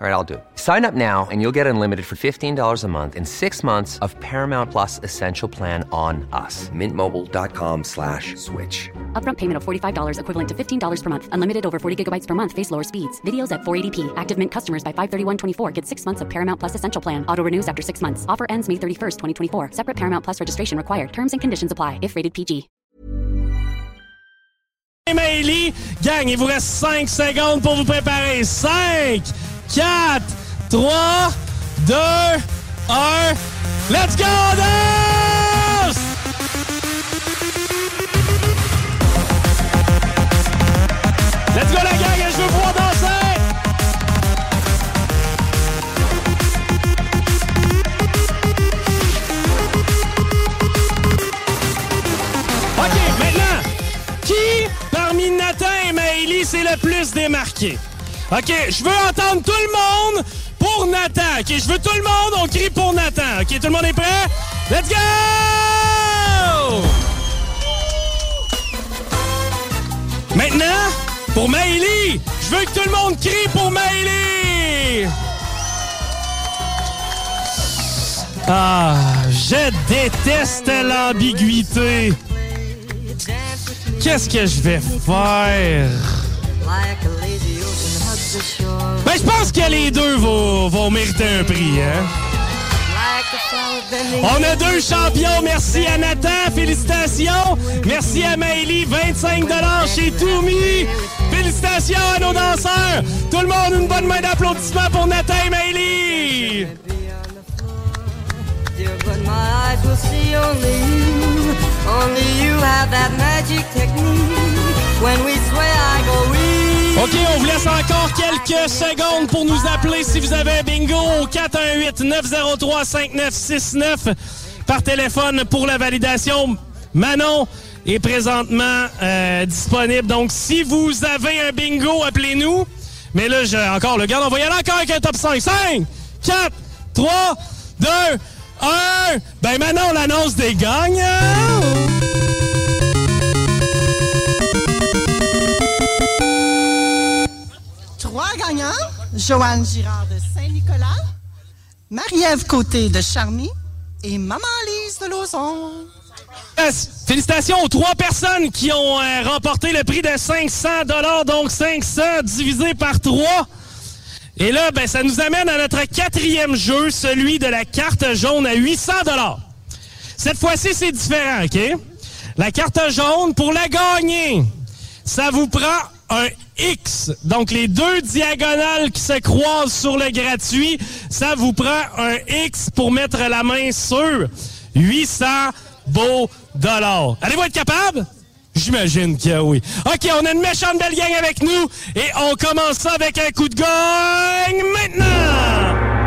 All right, I'll do it. Sign up now and you'll get unlimited for $15 a month in six months of Paramount Plus Essential Plan on us. Mintmobile.com slash switch. Upfront payment of $45 equivalent to $15 per month. Unlimited over 40 gigabytes per month. Face lower speeds. Videos at 480p. Active Mint customers by 531.24 get six months of Paramount Plus Essential Plan. Auto renews after six months. Offer ends May 31st, 2024. Separate Paramount Plus registration required. Terms and conditions apply if rated PG. Maëlie, gang, il vous reste 5 secondes pour vous préparer. 5, 4, 3, 2, 1. Let's go, danse! Let's go, la gang, je veux voir danser! OK, maintenant, qui parmi Nathan et Maëlie c'est le plus démarqué? OK, je veux entendre tout le monde pour Nathan. OK, je veux tout le monde, on crie pour Nathan. OK, tout le monde est prêt? Let's go! Maintenant, pour Maëlie, je veux que tout le monde crie pour Maëlie! Ah, je déteste l'ambiguïté. Qu'est-ce que je vais faire? Ben, je pense que les deux vont, vont mériter un prix, hein? On a deux champions. Merci à Nathan. Félicitations. Merci à Maëlie. 25 chez Toumi. Félicitations à nos danseurs. Tout le monde, une bonne main d'applaudissement pour Nathan et Maëlie. OK, on vous laisse encore quelques secondes pour nous appeler si vous avez un bingo au 418-903-5969 par téléphone pour la validation. Manon est présentement euh, disponible. Donc, si vous avez un bingo, appelez-nous. Mais là, je, encore, le gars, on va y aller encore avec un top 5. 5, 4, 3, 2, 1. Ben, Manon l'annonce des gagnants. Trois gagnants, Joanne Girard de Saint-Nicolas, Marie-Ève Côté de Charny et Maman Lise de Lauson. Félicitations aux trois personnes qui ont euh, remporté le prix de 500 donc 500 divisé par 3. Et là, ben, ça nous amène à notre quatrième jeu, celui de la carte jaune à 800 Cette fois-ci, c'est différent, OK? La carte jaune, pour la gagner, ça vous prend un X. Donc, les deux diagonales qui se croisent sur le gratuit, ça vous prend un X pour mettre la main sur 800 beaux dollars. Allez-vous être capable? J'imagine que oui. OK, on a une méchante belle gang avec nous et on commence ça avec un coup de gagne maintenant!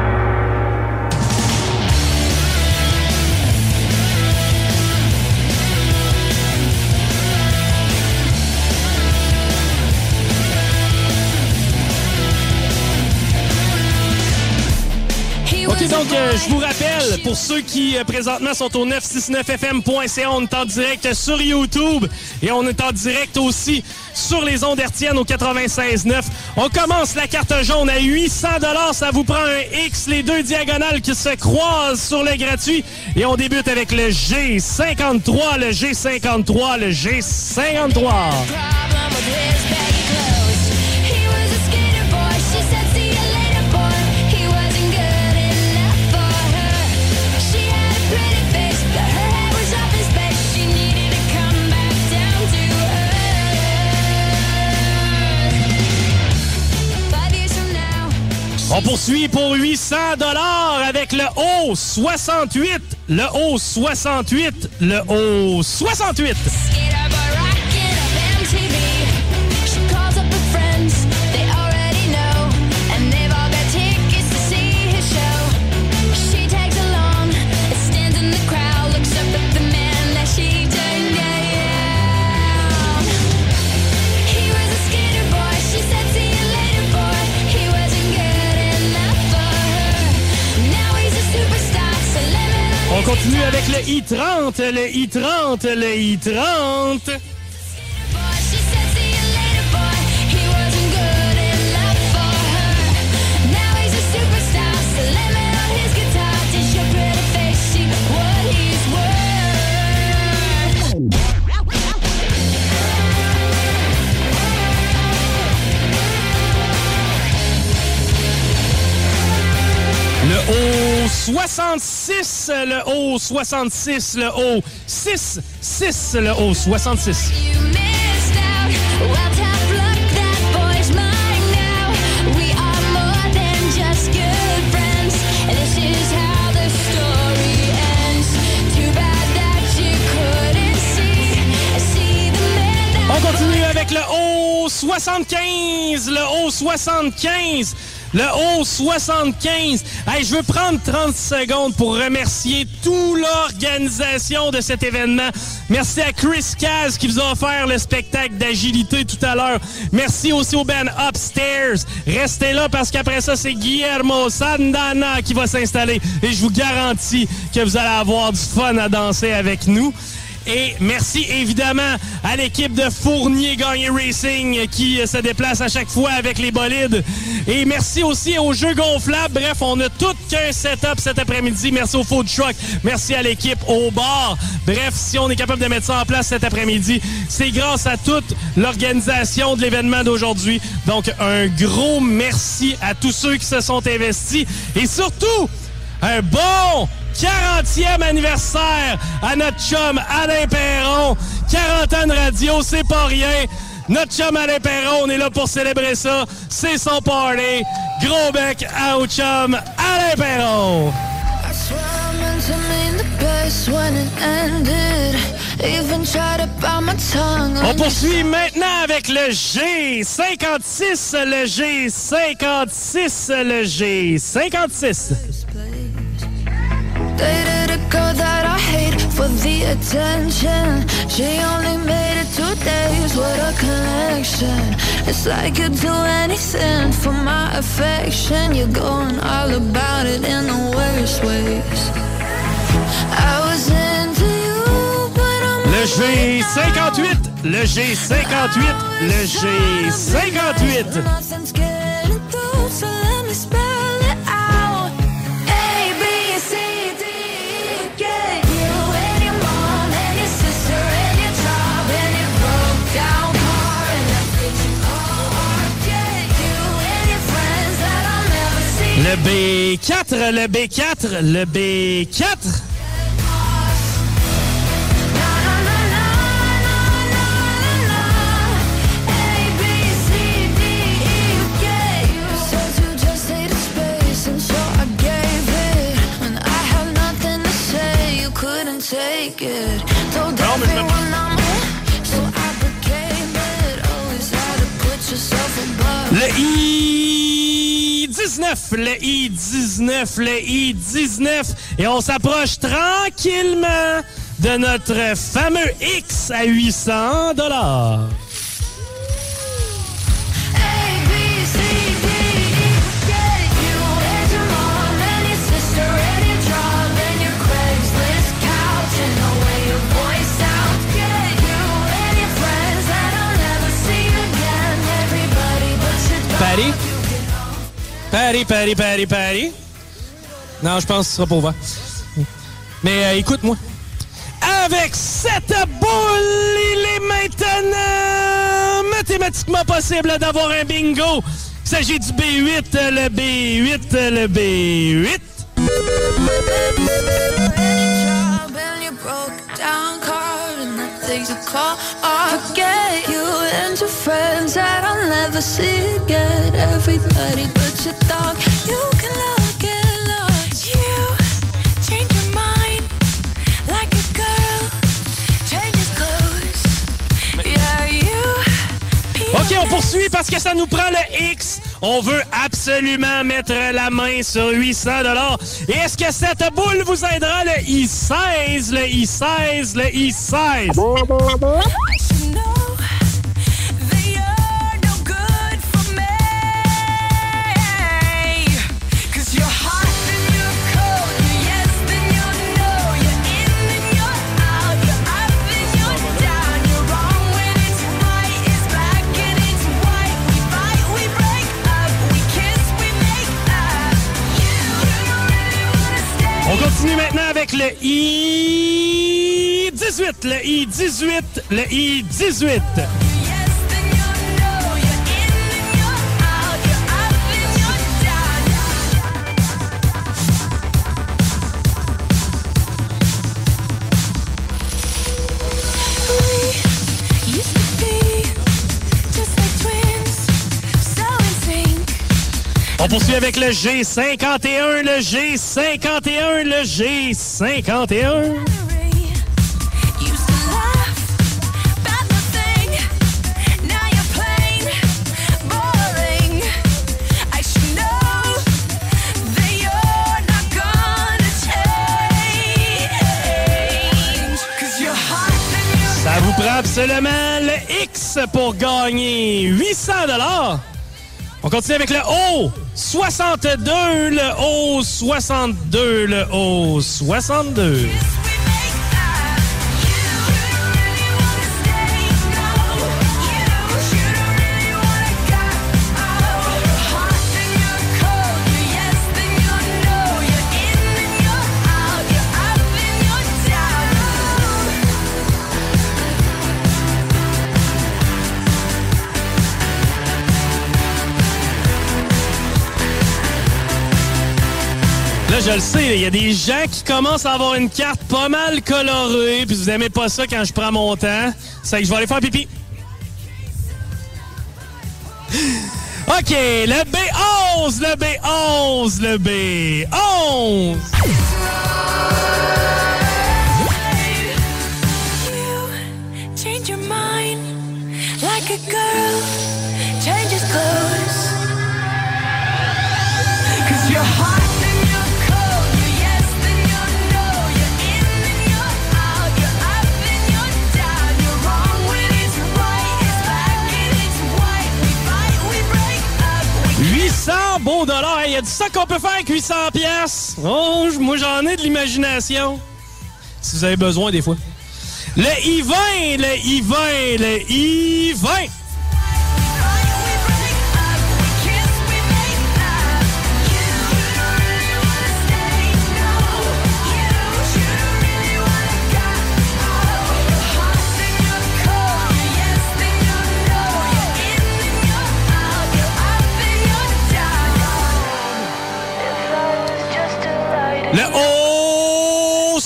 Donc, euh, je vous rappelle, pour ceux qui euh, présentement sont au 969fm.ca, on est en direct sur YouTube et on est en direct aussi sur les ondes hertziennes au 96.9. On commence la carte jaune à 800 Ça vous prend un X, les deux diagonales qui se croisent sur le gratuit. Et on débute avec le G53, le G53, le G53. On poursuit pour 800 dollars avec le haut 68, le haut 68, le haut 68. On continue avec le I-30, le I-30, le I-30. Le haut 66, le haut 66, le haut 6, 6, le haut 66. On continue avec le haut 75, le haut 75. Le haut 75. Hey, je veux prendre 30 secondes pour remercier toute l'organisation de cet événement. Merci à Chris Caz qui vous a offert le spectacle d'agilité tout à l'heure. Merci aussi au band Upstairs. Restez là parce qu'après ça, c'est Guillermo Sandana qui va s'installer. Et je vous garantis que vous allez avoir du fun à danser avec nous. Et merci évidemment à l'équipe de Fournier Gagné Racing qui se déplace à chaque fois avec les bolides. Et merci aussi aux Jeux gonflables. Bref, on a tout qu'un setup cet après-midi. Merci au Food Truck. Merci à l'équipe au bar. Bref, si on est capable de mettre ça en place cet après-midi, c'est grâce à toute l'organisation de l'événement d'aujourd'hui. Donc, un gros merci à tous ceux qui se sont investis. Et surtout, un bon 40e anniversaire à notre chum Alain Perron. 40 ans de radio, c'est pas rien. Notre chum Alain Perron, on est là pour célébrer ça. C'est son party. Gros bec à au chum Alain Perron. On poursuit maintenant avec le G56, le G56, le G56. Dated a girl that I hate for the attention. She only made it two days, what a connection. It's like you'd do anything for my affection. You're going all about it in the worst ways. I was into you, but I'm Le G58, le G58, le G58. Le B4, le B4, le B4. Na, na, na, na, na, na, na. A, B, C, D, E, get you. Said you just needed space, and so I I-19, le I-19, le I-19. Et on s'approche tranquillement de notre fameux X à 800 dollars. A, Patty, Patty, Patty, Patty. Non, je pense que ce sera pour voir. Mais euh, écoute-moi. Avec cette boule, il est maintenant mathématiquement possible d'avoir un bingo. Il s'agit du B8, le B8, le B8. That you call art. Forget you and your friends that I'll never see again. Everybody but your dog, you OK, on poursuit parce que ça nous prend le X. On veut absolument mettre la main sur 800 Et est-ce que cette boule vous aidera? Le I-16, le I-16, le I-16. Le I-18, le I-18, le I-18. On poursuit avec le G51, le G51, le G51. Used to laugh about nothing. Now you're plain boring. I should know that you're not gonna change. 'Cause you're hot and you're Ça vous prend absolument le X pour gagner 800 On continue avec le O 62, le O 62, le O 62. Je le sais, il y a des gens qui commencent à avoir une carte pas mal colorée, puis vous aimez pas ça quand je prends mon temps. C'est que je vais aller faire pipi. OK, le B11, le B11, le B11. You change your mind like a girl up. 800 beaux dollars. Il y a du ça qu'on peut faire avec 800 pièces. Oh, moi j'en ai de l'imagination. Si vous avez besoin des fois. Le I-20, le I-20, le I-20.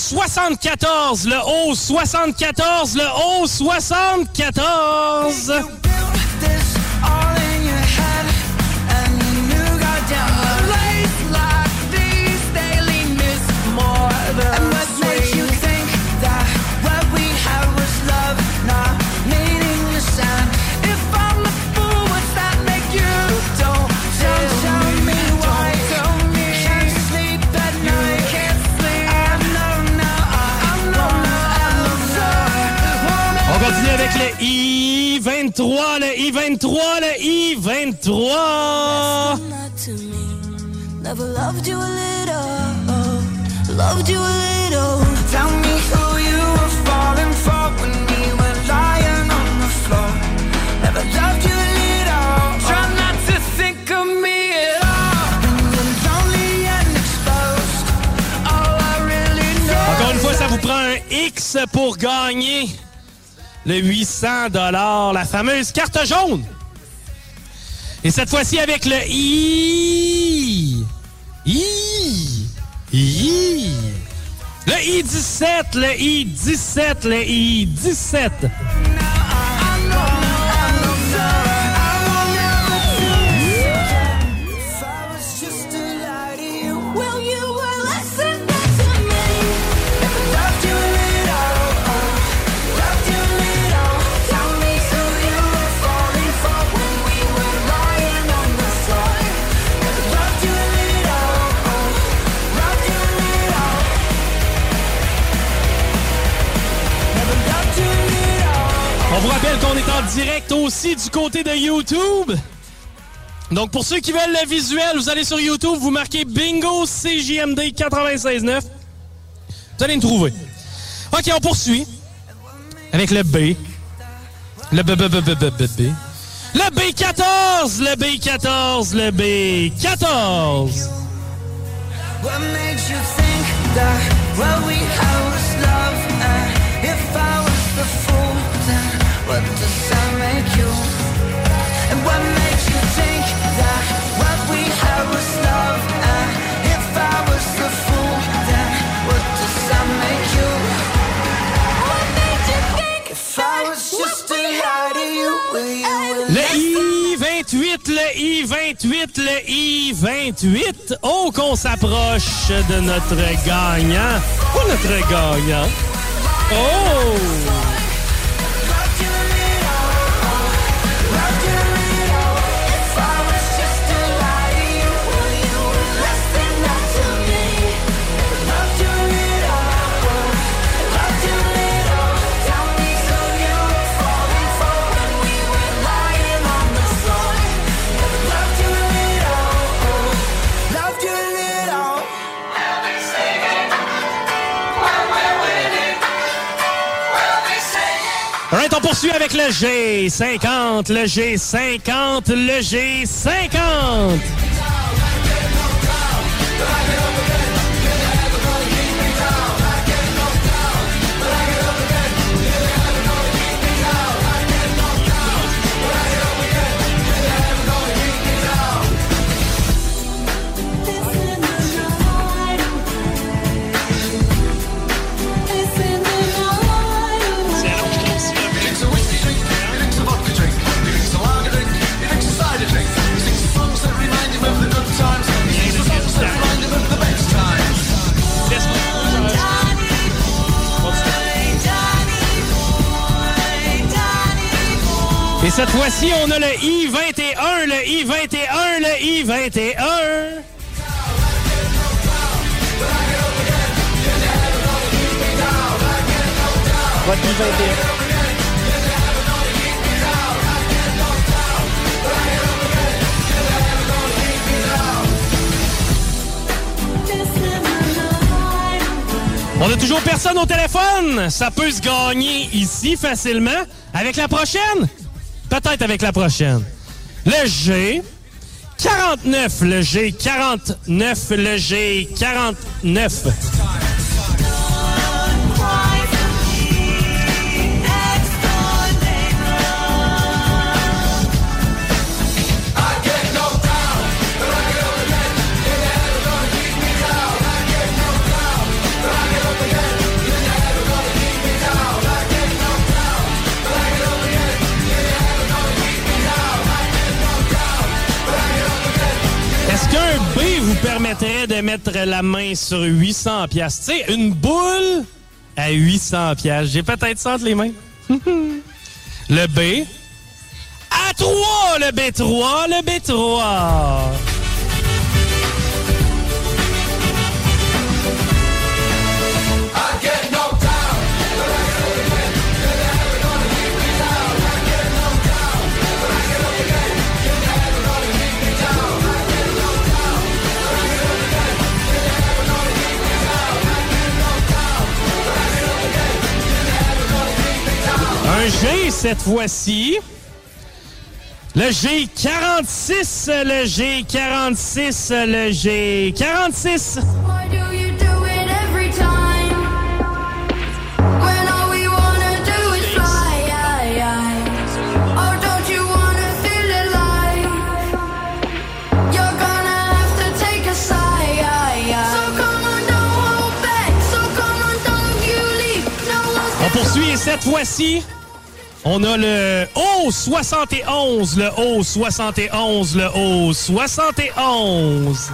74, le haut 74, le haut 74. I-23, le I-23, le I-23. Not to me. Never loved you a little. Loved you a little. Tell me who you were falling for when we were lying on the floor. Never loved you a little. Try not to think of me at all. When you're lonely and exposed. All I really know. Encore une fois, ça vous prend un X pour gagner le 800 la fameuse carte jaune. Et cette fois-ci avec le I. I. I. Le I-17, le I-17, le I-17. On vous rappelle qu'on est en direct aussi du côté de YouTube. Donc, pour ceux qui veulent le visuel, vous allez sur YouTube, vous marquez Bingo CJMD 96.9. Vous allez me trouver. OK, on poursuit. Avec le B. Le B, B, B, B, B, B, B. Le B14, le B14, le B14. What made you think that what we had was love? And if I was the fool, then what does that make you? And what made you think that what we had was love? And if I was the fool, then what does that make you? What made you think if I was just to lie to you? Will you Le I-28, le I-28, le I-28. Oh, qu'on s'approche de notre gagnant. Pas notre gagnant. Oh! On poursuit avec le G50, le G50, le G50. Cette fois-ci, on a le I-21, le I-21, le I-21. Votre I-21. On a toujours personne au téléphone. Ça peut se gagner ici facilement. Avec la prochaine? Peut-être avec la prochaine. Le G. 49, le G 49, le G 49. Permettrait de mettre la main sur 800 pièces Tu sais, une boule à 800 pièces. J'ai peut-être ça entre les mains. le B. À 3, le B3, le B3. G cette fois-ci. Le G46, le G46, le G46. Why do you do it every time? When all we wanna do is fly. Oh, don't you wanna feel alive? You're gonna have to take a side. So come on, come cette fois-ci, on a le haut 71, le haut 71, le haut 71.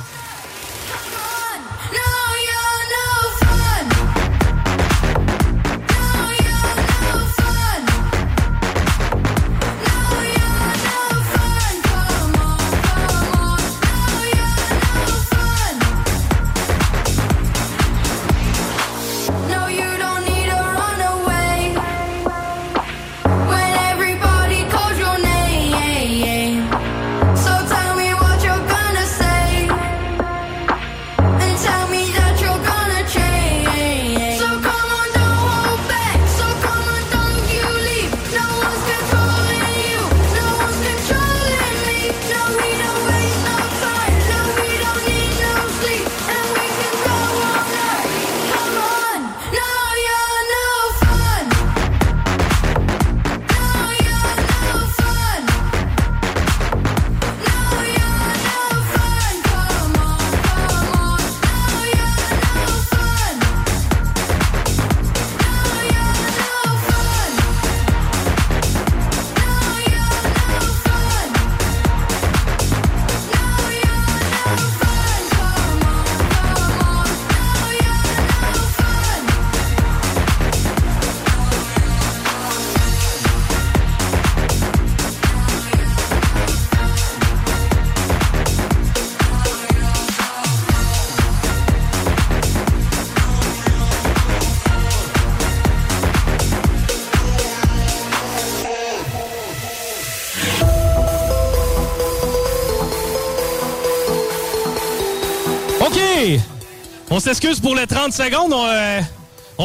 S'excuse pour les 30 secondes. On,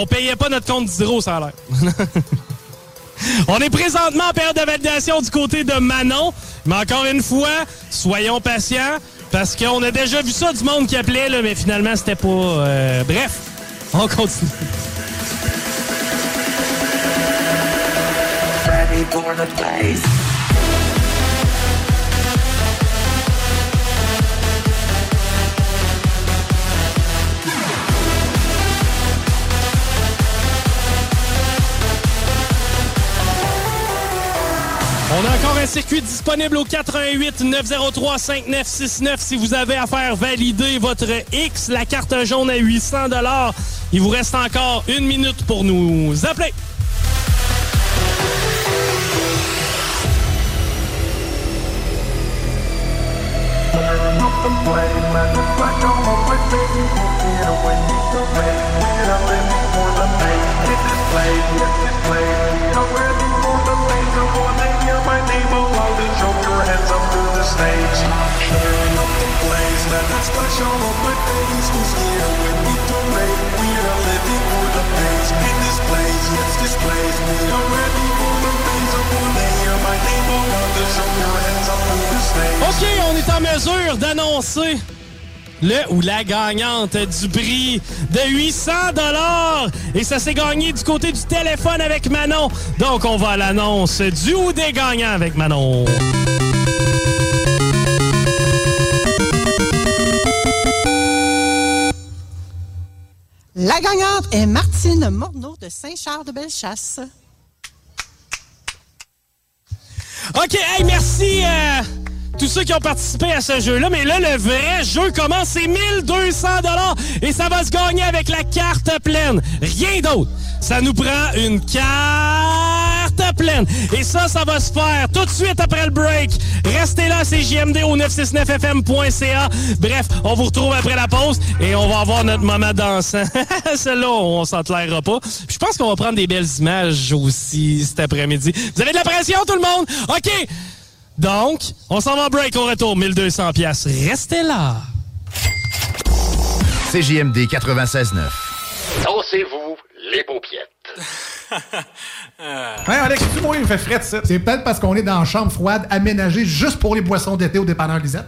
euh, payait pas notre compte d'hydro, ça l'air. on est présentement en période de validation du côté de Manon. Mais encore une fois, soyons patients. Parce qu'on a déjà vu ça du monde qui appelait, là, mais finalement, c'était pas... euh, bref, on continue. On a encore un circuit disponible au 88 903 5969 si vous avez à faire valider votre X, la carte jaune à 800 Il vous reste encore une minute pour nous appeler. OK, on est en mesure d'annoncer le ou la gagnante du prix de 800 dollars et ça s'est gagné du côté du téléphone avec Manon. Donc on va à l'annonce du ou des gagnants avec Manon. La gagnante est Martine Morneau de Saint-Charles-de-Bellechasse. OK, hey, merci euh, tous ceux qui ont participé à ce jeu-là. Mais là, le vrai jeu commence, c'est 1200 et ça va se gagner avec la carte pleine. Rien d'autre. Ça nous prend une carte pleine. Et ça, ça va se faire tout de suite après le break. Restez là, c'est JMD au 969fm.ca. Bref, on vous retrouve après la pause et on va avoir notre moment dansant. Celle-là, on s'entraînera pas. Je pense qu'on va prendre des belles images aussi cet après-midi. Vous avez de la pression, tout le monde? OK! Donc, on s'en va en break au retour, 1200 pièces. Restez là. CJMD 96.9. Dansez-vous les paupiettes. Hein, Alex, tu moi, il me fait frais de ça. C'est peut-être parce qu'on est dans une chambre froide aménagée juste pour les boissons d'été au dépanneur Lisette.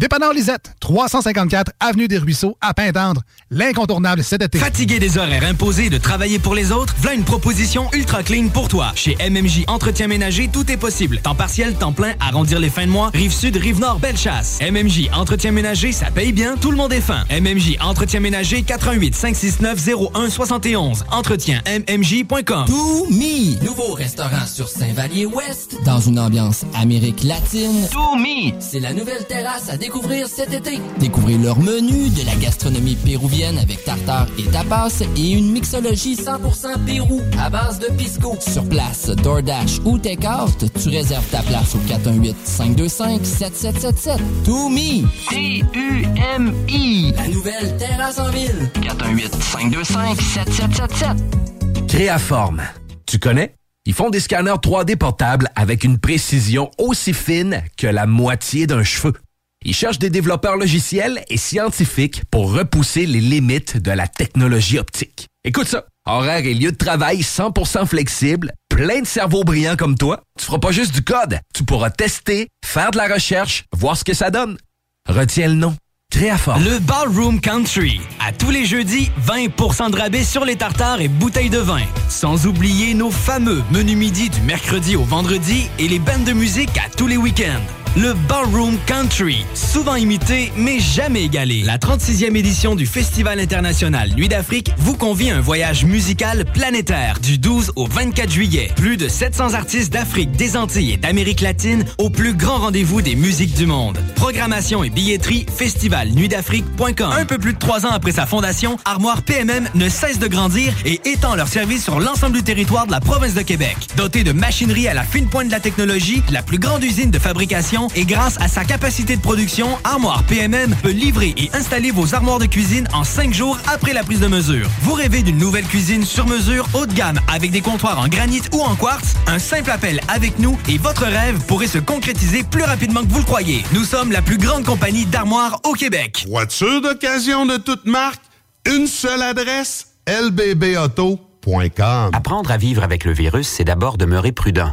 Dépanneur Lisette, 354 Avenue des Ruisseaux, à Pintendre. L'incontournable cet été. Fatigué des horaires imposés de travailler pour les autres? Voilà une proposition ultra clean pour toi. Chez MMJ Entretien Ménager, tout est possible. Temps partiel, temps plein, arrondir les fins de mois, rive sud, rive nord, belle chasse. MMJ Entretien Ménager, ça paye bien, tout le monde est fin. MMJ Entretien Ménager, 88 569 01 71. Entretien MMJ.com. To Me, nouveau restaurant sur Saint-Vallier-Ouest, dans une ambiance Amérique latine. To Me, c'est la nouvelle terrasse à découvrir cet été. Découvrez leur menu de la gastronomie péruvienne avec tartare et tapas et une mixologie 100% Pérou à base de pisco. Sur place, DoorDash ou Takeout, tu réserves ta place au 418-525-7777. To Me. T-U-M-I. La nouvelle terrasse en ville. 418-525-7777. Créaforme. Tu connais? Ils font des scanners 3D portables avec une précision aussi fine que la moitié d'un cheveu. Ils cherchent des développeurs logiciels et scientifiques pour repousser les limites de la technologie optique. Écoute ça. Horaire et lieu de travail 100% flexible, plein de cerveaux brillants comme toi. Tu feras pas juste du code. Tu pourras tester, faire de la recherche, voir ce que ça donne. Retiens le nom. Créaforme. Le Ballroom Country. À tous les jeudis, 20% de rabais sur les tartares et bouteilles de vin. Sans oublier nos fameux menus midi du mercredi au vendredi et les bandes de musique à tous les week-ends. Le Ballroom Country, souvent imité mais jamais égalé. La 36e édition du Festival international Nuit d'Afrique vous convie à un voyage musical planétaire du 12 au 24 juillet. Plus de 700 artistes d'Afrique, des Antilles et d'Amérique latine au plus grand rendez-vous des musiques du monde. Programmation et billetterie festivalnuitdafrique.com. Un peu plus de trois ans après sa fondation, Armoire PMM ne cesse de grandir et étend leur service sur l'ensemble du territoire de la province de Québec. Doté de machinerie à la fine pointe de la technologie, la plus grande usine de fabrication et grâce à sa capacité de production, Armoire PMM peut livrer et installer vos armoires de cuisine en cinq jours après la prise de mesure. Vous rêvez d'une nouvelle cuisine sur mesure haut de gamme avec des comptoirs en granit ou en quartz? Un simple appel avec nous et votre rêve pourrait se concrétiser plus rapidement que vous le croyez. Nous sommes la plus grande compagnie d'armoires au Québec. Voiture d'occasion de toute marque, une seule adresse, lbbauto.com. Apprendre à vivre avec le virus, c'est d'abord demeurer prudent.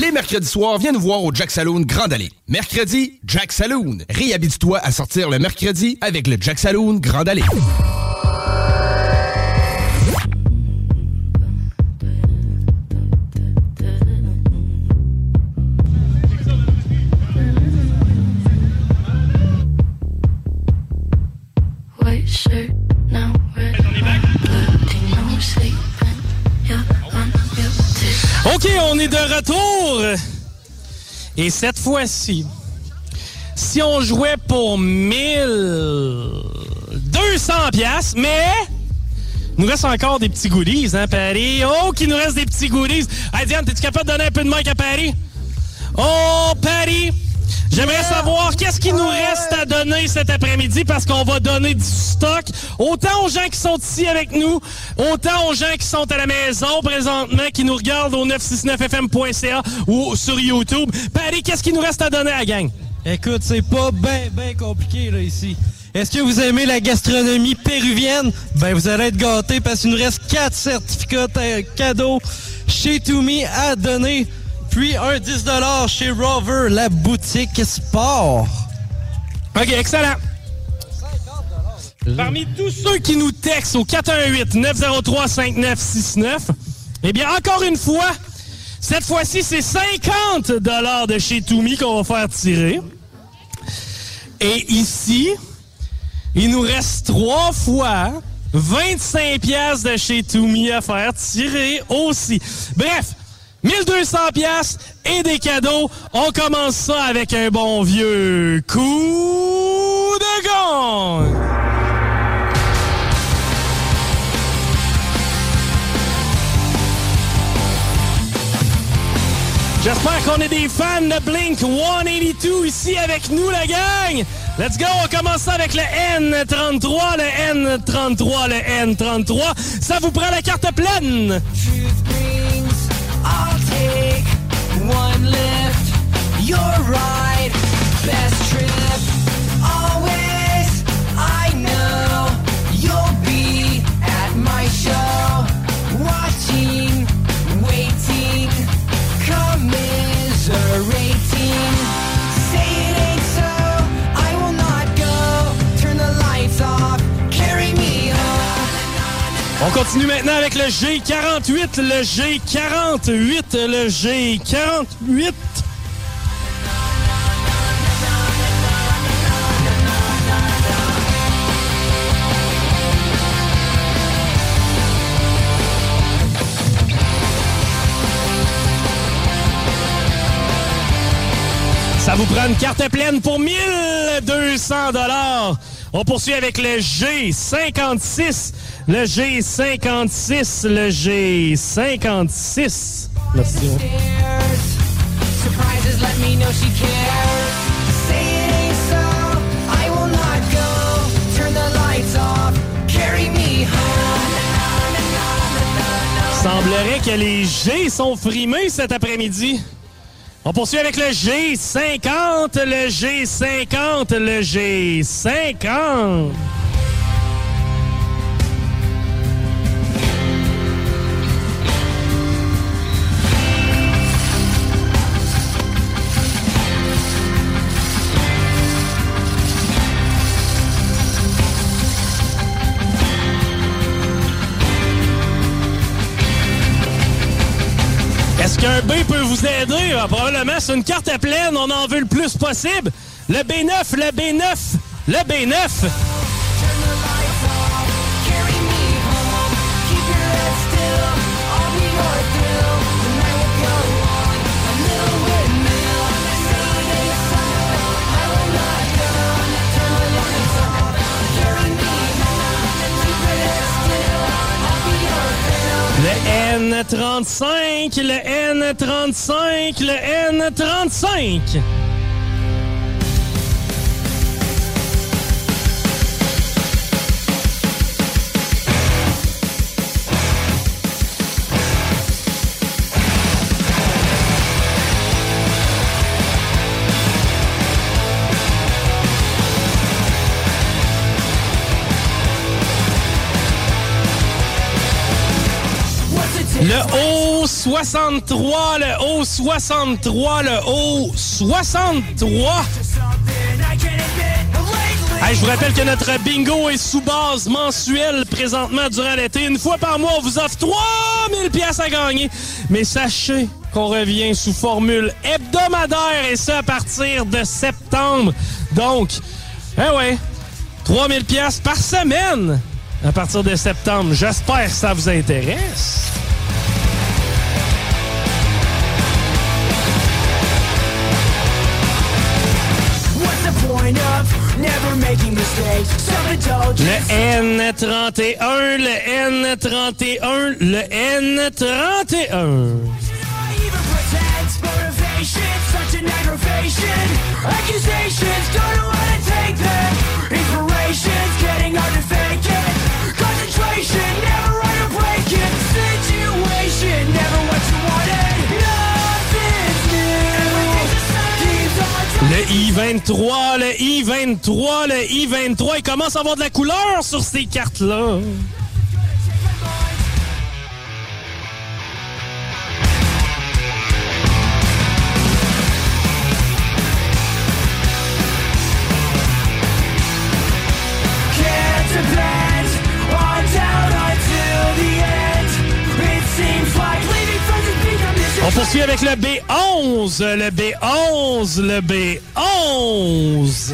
Les mercredis soirs, viens nous voir au Jack Saloon Grand Allée. Mercredi, Jack Saloon. Réhabite-toi à sortir le mercredi avec le Jack Saloon Grand Allée. OK, on est de retour. Et cette fois-ci, si on jouait pour 1200 pièces, mais il nous reste encore des petits goodies, hein, Paris? Oh, qu'il nous reste des petits goodies. Hey, Diane, es-tu capable de donner un peu de mic à Paris? Oh, Paris! J'aimerais savoir qu'est-ce qu'il nous reste à donner cet après-midi parce qu'on va donner du stock autant aux gens qui sont ici avec nous, autant aux gens qui sont à la maison présentement, qui nous regardent au 969fm.ca ou sur YouTube. Paris, qu'est-ce qu'il nous reste à donner à la gang? Écoute, c'est pas bien, bien compliqué, là, ici. Est-ce que vous aimez la gastronomie péruvienne? Ben, vous allez être gâtés parce qu'il nous reste quatre certificats ta- cadeaux chez Toumi à donner. Puis un 10 chez Rover, la boutique sport. OK, excellent. Parmi tous ceux qui nous textent au 418-903-5969, eh bien, encore une fois, cette fois-ci, c'est 50 de chez Toumi qu'on va faire tirer. Et ici, il nous reste trois fois 25 pièces de chez Toumi à faire tirer aussi. Bref, 1200 pièces et des cadeaux. On commence ça avec un bon vieux coup de gong. J'espère qu'on est des fans de Blink 182 ici avec nous, la gang. Let's go, on commence ça avec le N33, le N33, le N33. Ça vous prend la carte pleine. I'll take one lift. You're right, best trip. On continue maintenant avec le G48, le G48, le G48. Ça vous prend une carte pleine pour 1200 dollars. On poursuit avec le G56, le G56, le G56. Merci. Semblerait que les G sont frimés cet après-midi. On poursuit avec le G50, le G50, le G50. Qu'un B peut vous aider? Ah, probablement, c'est une carte pleine, on en veut le plus possible. Le B9, le B9, le B9. N35, le N35, le N35. Le O63, le O63, le O63. Hey, je vous rappelle que notre bingo est sous base mensuelle présentement durant l'été. Une fois par mois, on vous offre 3000 pièces à gagner. Mais sachez qu'on revient sous formule hebdomadaire et ça à partir de septembre. Donc, eh ouais, 3000 pièces par semaine à partir de septembre. J'espère que ça vous intéresse. Le N31, le N31, le N31. Pretends motivation, such an aggravation. Accusations, Le I-23, le I-23, le I-23, il commence à avoir de la couleur sur ces cartes-là. Poursuit avec le B11, le B11, le B11.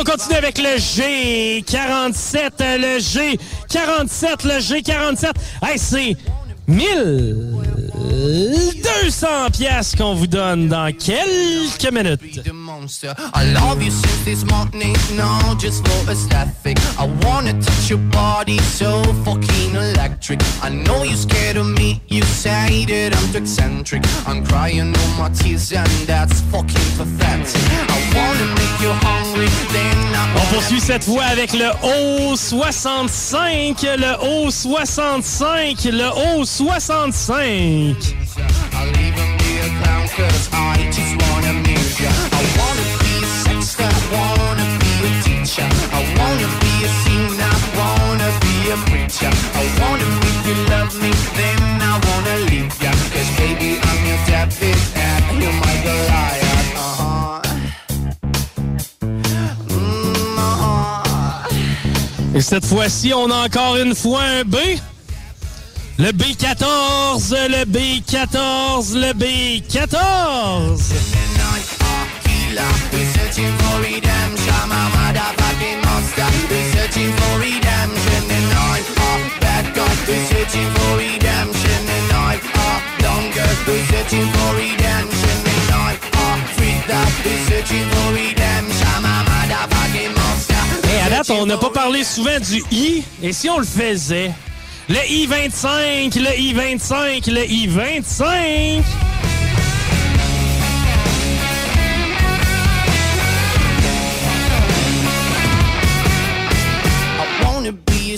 On continue avec le G47, le G47, le G47. Hey, c'est 1200 pièces qu'on vous donne dans quelques minutes. I love you since this morning, no, just for aesthetic. I wanna touch your body so fucking electric. I know you're scared of me, you say that I'm too eccentric. I'm crying all my tears and that's fucking pathetic. I wanna make you hungry, then I On poursuit cette fois avec le O65, le O65, le O65. Et cette fois-ci, on a encore une fois un B. Le B14, le B14, le B14. Killer, we're searching for redemption. My motherfucking monster. We're searching for redemption, and I'm a bad guy. We're searching for redemption, and I'm a dumb girl. We're searching for redemption, and I'm a freak that. We're searching for redemption. My motherfucking monster. Et à date, on n'a pas parlé souvent du I. Et si on le faisait? Le I-25, le I-25, le I-25.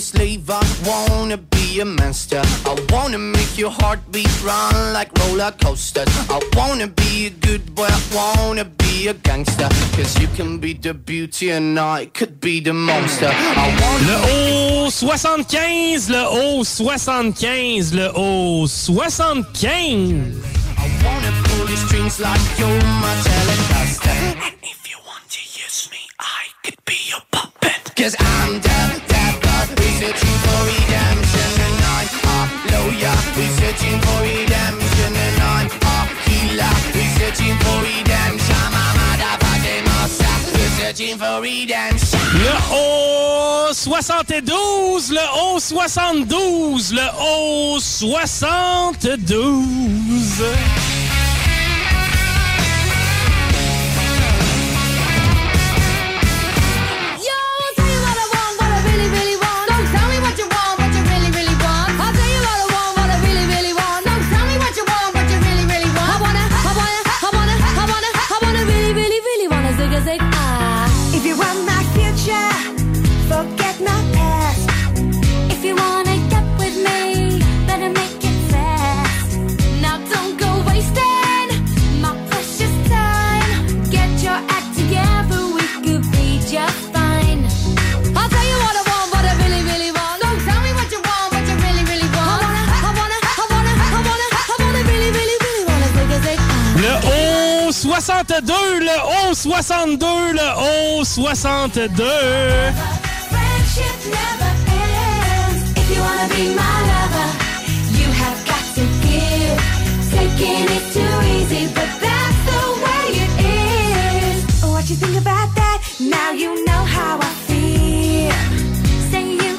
Slave, I wanna be a master. I wanna make your heartbeat run like roller coasters. I wanna be a good boy, I wanna be a gangster. Cause you can be the beauty and I could be the monster. I wanna Le O75, le O75, le O75. I wanna pull your strings like you're my telecaster. And if you want to use me, I could be your puppet. Cause I'm the searching for redemption and I'm our lawyer. We're searching for redemption and I'm our healer. We're searching for redemption. I'm a motherfucking monster. We're searching for redemption. Le haut 72, le haut 72, le haut 72. 62, le haut 62.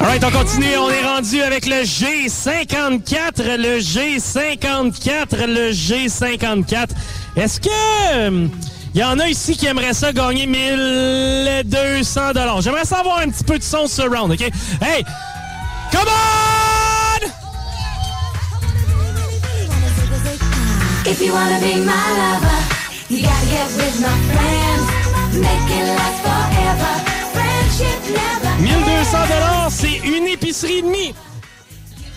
Alright, on continue, on est rendu avec le G54, le G54, le G54. Est-ce que hum, il y en a ici qui aimeraient ça gagner 1200 dollars? J'aimerais savoir un petit peu de son surround, OK? Hey! Come on! If you wanna be my lover, you gotta get with my friends. Make it last forever. Friendship never 1200 dollars, c'est une épicerie et demie.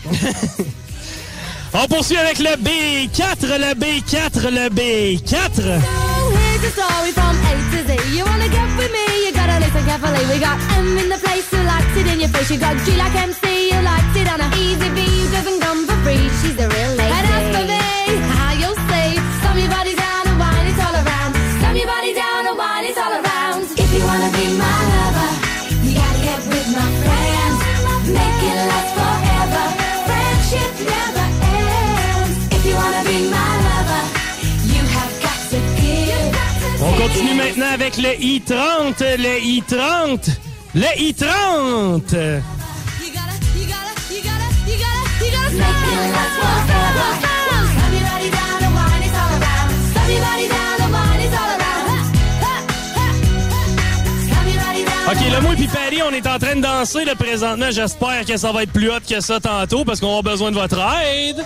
On poursuit avec le B4, le B4, le B4. A story from A to Z. You wanna get with me? You gotta listen carefully. We got M in the place who likes it in your face. You got G like MC who likes it on a easy V doesn't come for free. She's a real lady. Maintenant avec le I-30, le I-30, le I-30. OK, le moi et Paris, on est en train de danser là, présentement. J'espère que ça va être plus hot que ça tantôt parce qu'on aura besoin de votre aide.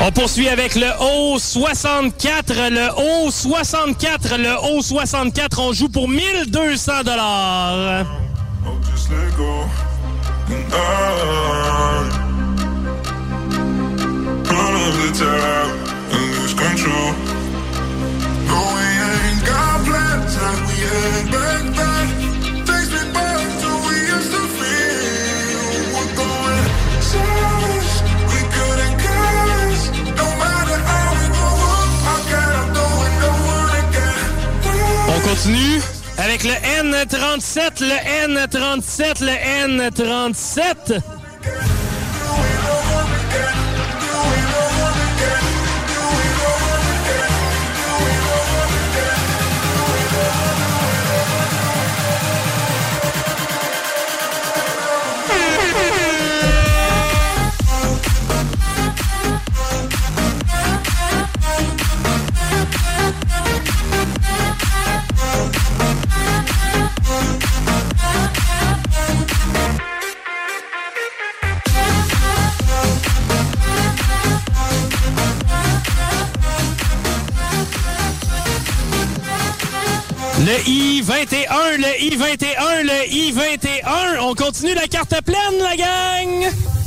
On poursuit avec le O64, le O64, le O64. On joue pour 1200 dollars. No, we ain't got plans we back. On continue avec le N37, le N37, le N37. I-21, le I-21, le I-21. On continue la carte pleine, la gang!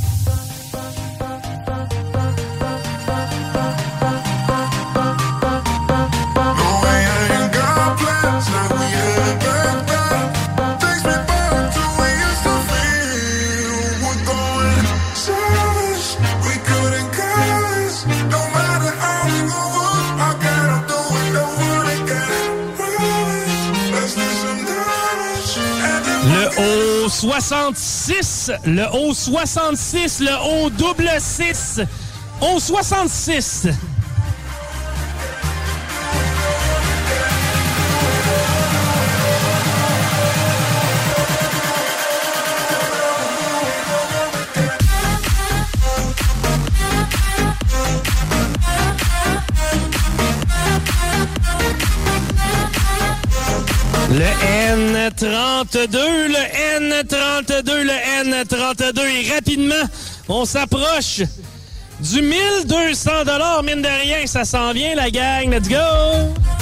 Le O66, le O66, le O double 6, O66. Le N32, le N32, le N32. Et rapidement, on s'approche du 1200 mine de rien. Ça s'en vient, la gang. Let's go!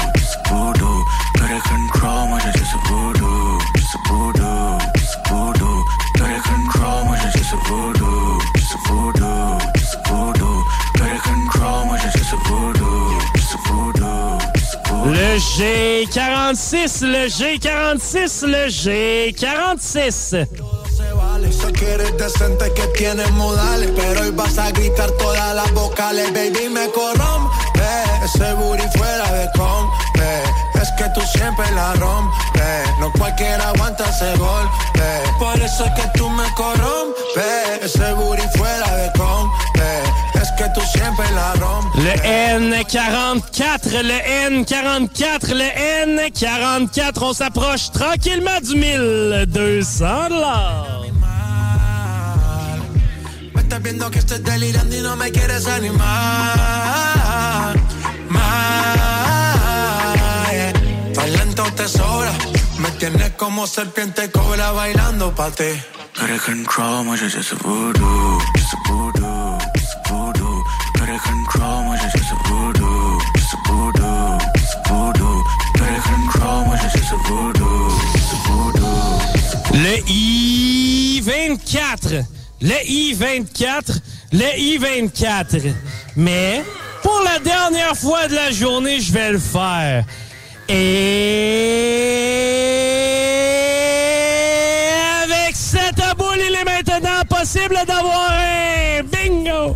G46, le G46, le G46. Eso que eres decente, que tienes modales Pero hoy vas a gritar todas las vocales Baby, me corrompe. Ese booty fuera de compe Es que tú siempre la rompes. No cualquiera aguanta ese golpe. Por eso es que tú me corrompes. Ese booty fuera de compe le N44, le N44, le N44, on s'approche tranquillement du 1200 dollars. Me estás viendo que estoy delirando y no me quieres animar. Más. yeah. Talento te sobra. Me tienes como serpiente cobra bailando pa' ti. Control, just a voodoo, just a voodoo, I-24. Le I-24. Le I-24. Mais, pour la dernière fois de la journée, je vais le faire. Et avec cette boule, il est maintenant possible d'avoir un bingo.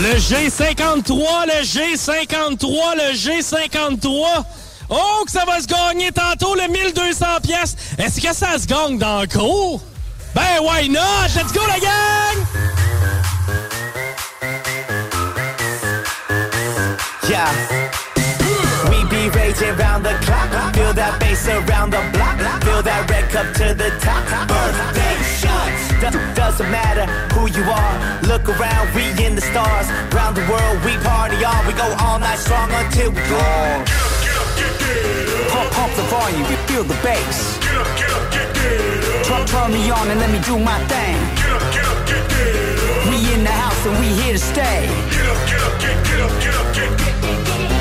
Le G53, le G53, le G53. Oh, que ça va se gagner tantôt, le 1200 pièces. Est-ce que ça se gagne dans le cours? Ben, why not? Let's go, la gang! Yeah. Doesn't matter who you are. Look around, we in the stars. Round the world, we party on. We go all night strong until we gone. Pump, pump the volume, you feel the bass. Turn, turn me on and let me do my thing. We in the house and we here to stay.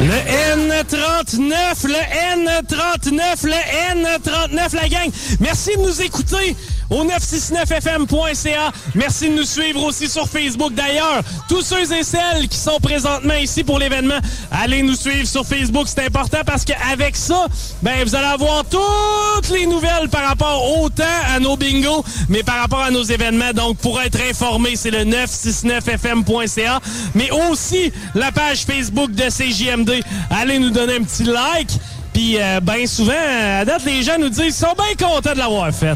Le N39, le N39, le N39, la gang. Merci de nous écouter au 969fm.ca. Merci de nous suivre aussi sur Facebook. D'ailleurs, tous ceux et celles qui sont présentement ici pour l'événement, allez nous suivre sur Facebook. C'est important parce qu'avec ça, ben, vous allez avoir toutes les nouvelles par rapport autant à nos bingos, mais par rapport à nos événements. Donc, pour être informé, c'est le 969fm.ca, mais aussi la page Facebook de CJMD. Allez nous donner un petit like. Puis, euh, bien souvent, à date, les gens nous disent qu'ils sont bien contents de l'avoir fait.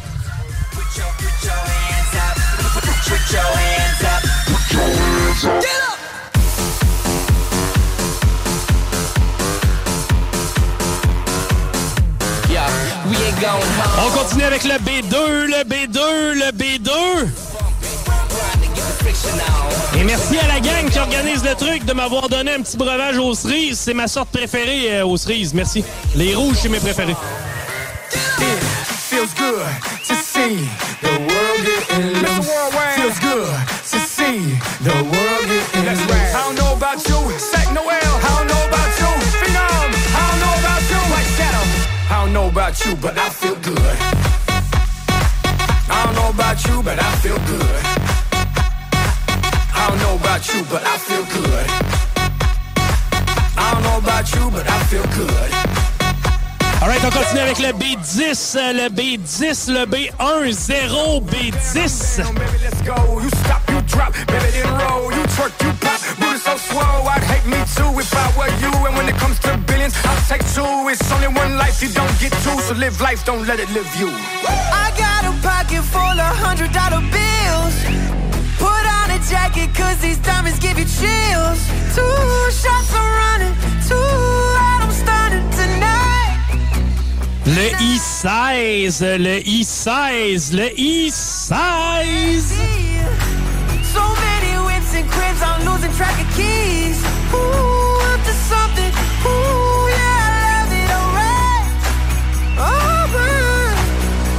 On continue avec le B2, le B2, le B2. Et merci à la gang qui organise le truc de m'avoir donné un petit breuvage aux cerises. C'est ma sorte préférée euh, aux cerises. Merci. Les rouges, c'est mes préférés. Feels good to see the world getting loose. Feels good to see the world getting loose. I don't know about you, Sack Noel. I don't know about you, Phenom. I don't know about you, White Shadow. I don't know about you, but I feel good. I don't know about you, but I feel good. I don't know about you, but I feel good. I don't know about you, but I feel good. Alright, on continue avec le B10, euh, le B10, le B10, B10. Let's go. You stop, you drop, baby, then roll. You twerk, you pop, booty so swole. I'd hate me too if I were you. And when it comes to billions, I'll take two. It's only one life, you don't get two. So live life, don't let it live you. I got a pocket full of hundred dollar bills. Put on a jacket, cause these diamonds give you chills. Two shots I'm running, two Le I-16, le I-16, le I-16. So many whips and cribs, I'm losing track of keys. Ooh, up to something. Ooh, yeah, I love it, alright. Alright.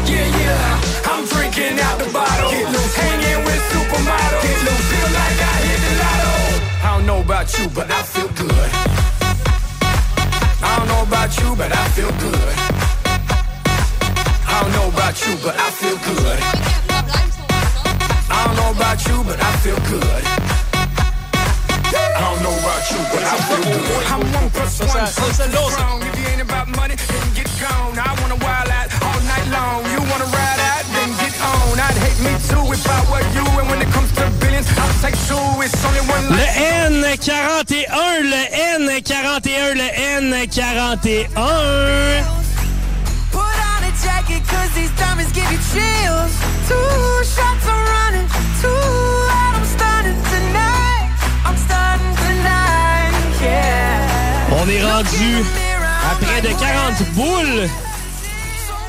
Yeah, yeah, I'm drinking out the bottle. Get loose, hanging with supermodels. Get loose, feel like I hit the lotto. I don't know about you, but I feel good. I don't know about you, but I feel good. You, but I feel good. I don't know about you, but I feel good. I don't know about you, but I feel good. I'm one plus one strong. If you ain't about money, then get gone. I wanna wild out all night long. You wanna ride out, then get on. I'd hate me too if I were you. And when it comes to billions, I'll take two. It's only one Le life. N41, le N41, le N41. On a jacket, cause these diamonds give you chills. Two shots are running, two out, I'm starting tonight. I'm starting tonight, yeah. On est rendu à près de 40 boules.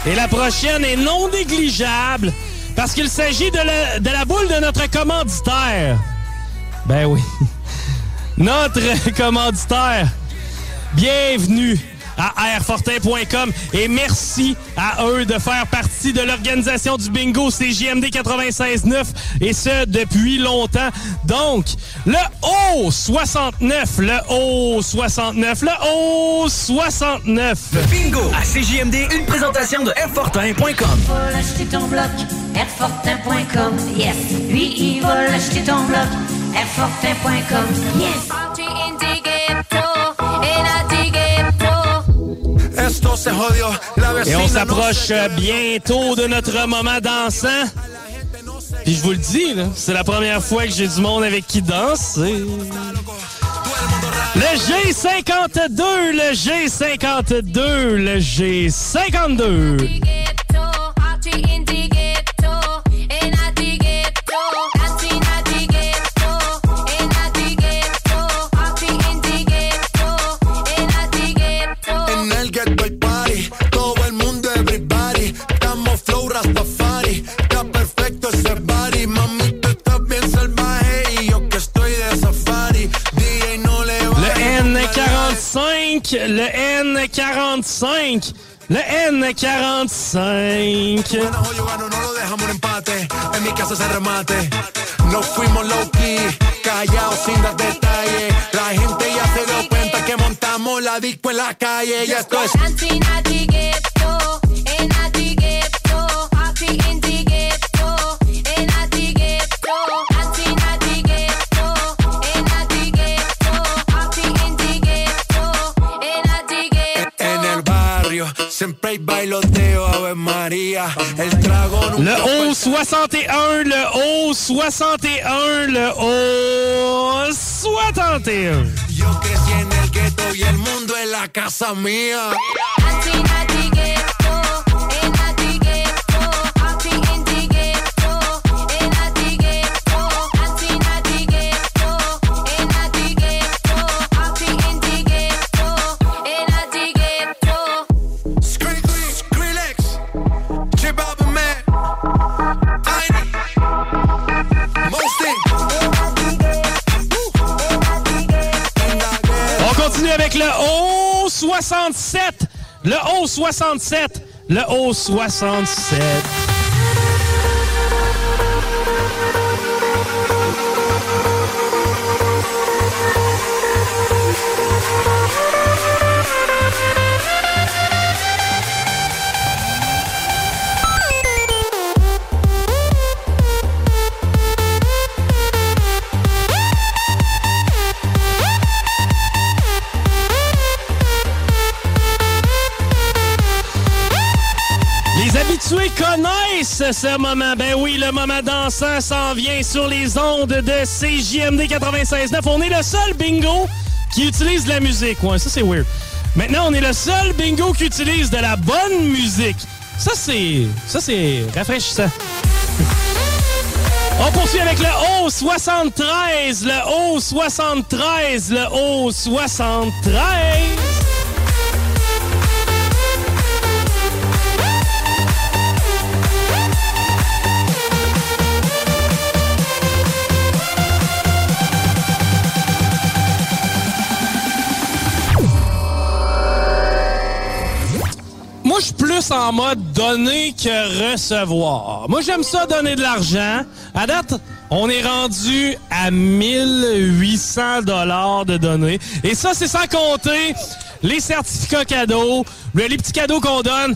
Et la prochaine est non négligeable parce qu'il s'agit de la, de la boule de notre commanditaire. Ben oui. Notre commanditaire. Bienvenue à airfortin.com et merci à eux de faire partie de l'organisation du bingo CJMD 96.9 et ce depuis longtemps. Donc, le haut 69, le haut 69, le haut 69. Bingo à CJMD, une présentation de Airfortin.com. va l'acheter ton bloc, Airfortin.com, yes. Lui, il va l'acheter ton bloc, Airfortin.com, yes. Esto se jodió. La Et on s'approche euh, bientôt de notre moment dansant. Puis je vous le dis, c'est la première fois que j'ai du monde avec qui danser. Le G52, le G52, le G52. N45, le N45, le N45. no lo dejamos en empate. En mi casa se remate. No fuimos low key, callados sin dar detalles. La gente ya se dio cuenta que montamos la disco en la calle. Y esto es. Le nunca haut 61, le haut 61, le haut 61. Yo crecí en el gueto y el mundo es la casa mía. Continue avec le haut 67. Le haut 67. Le haut 67. Ce moment. Ben oui, le moment dansant s'en vient sur les ondes de CJMD 96.9. On est le seul bingo qui utilise de la musique. Ouais, ça c'est weird. Maintenant, on est le seul bingo qui utilise de la bonne musique. Ça c'est ça c'est rafraîchissant. On poursuit avec le haut 73, le haut 73, le haut 73. En mode donner que recevoir. Moi, j'aime ça donner de l'argent. À date, on est rendu à 1800 dollars de données. Et ça, c'est sans compter les certificats cadeaux, le- les petits cadeaux qu'on donne.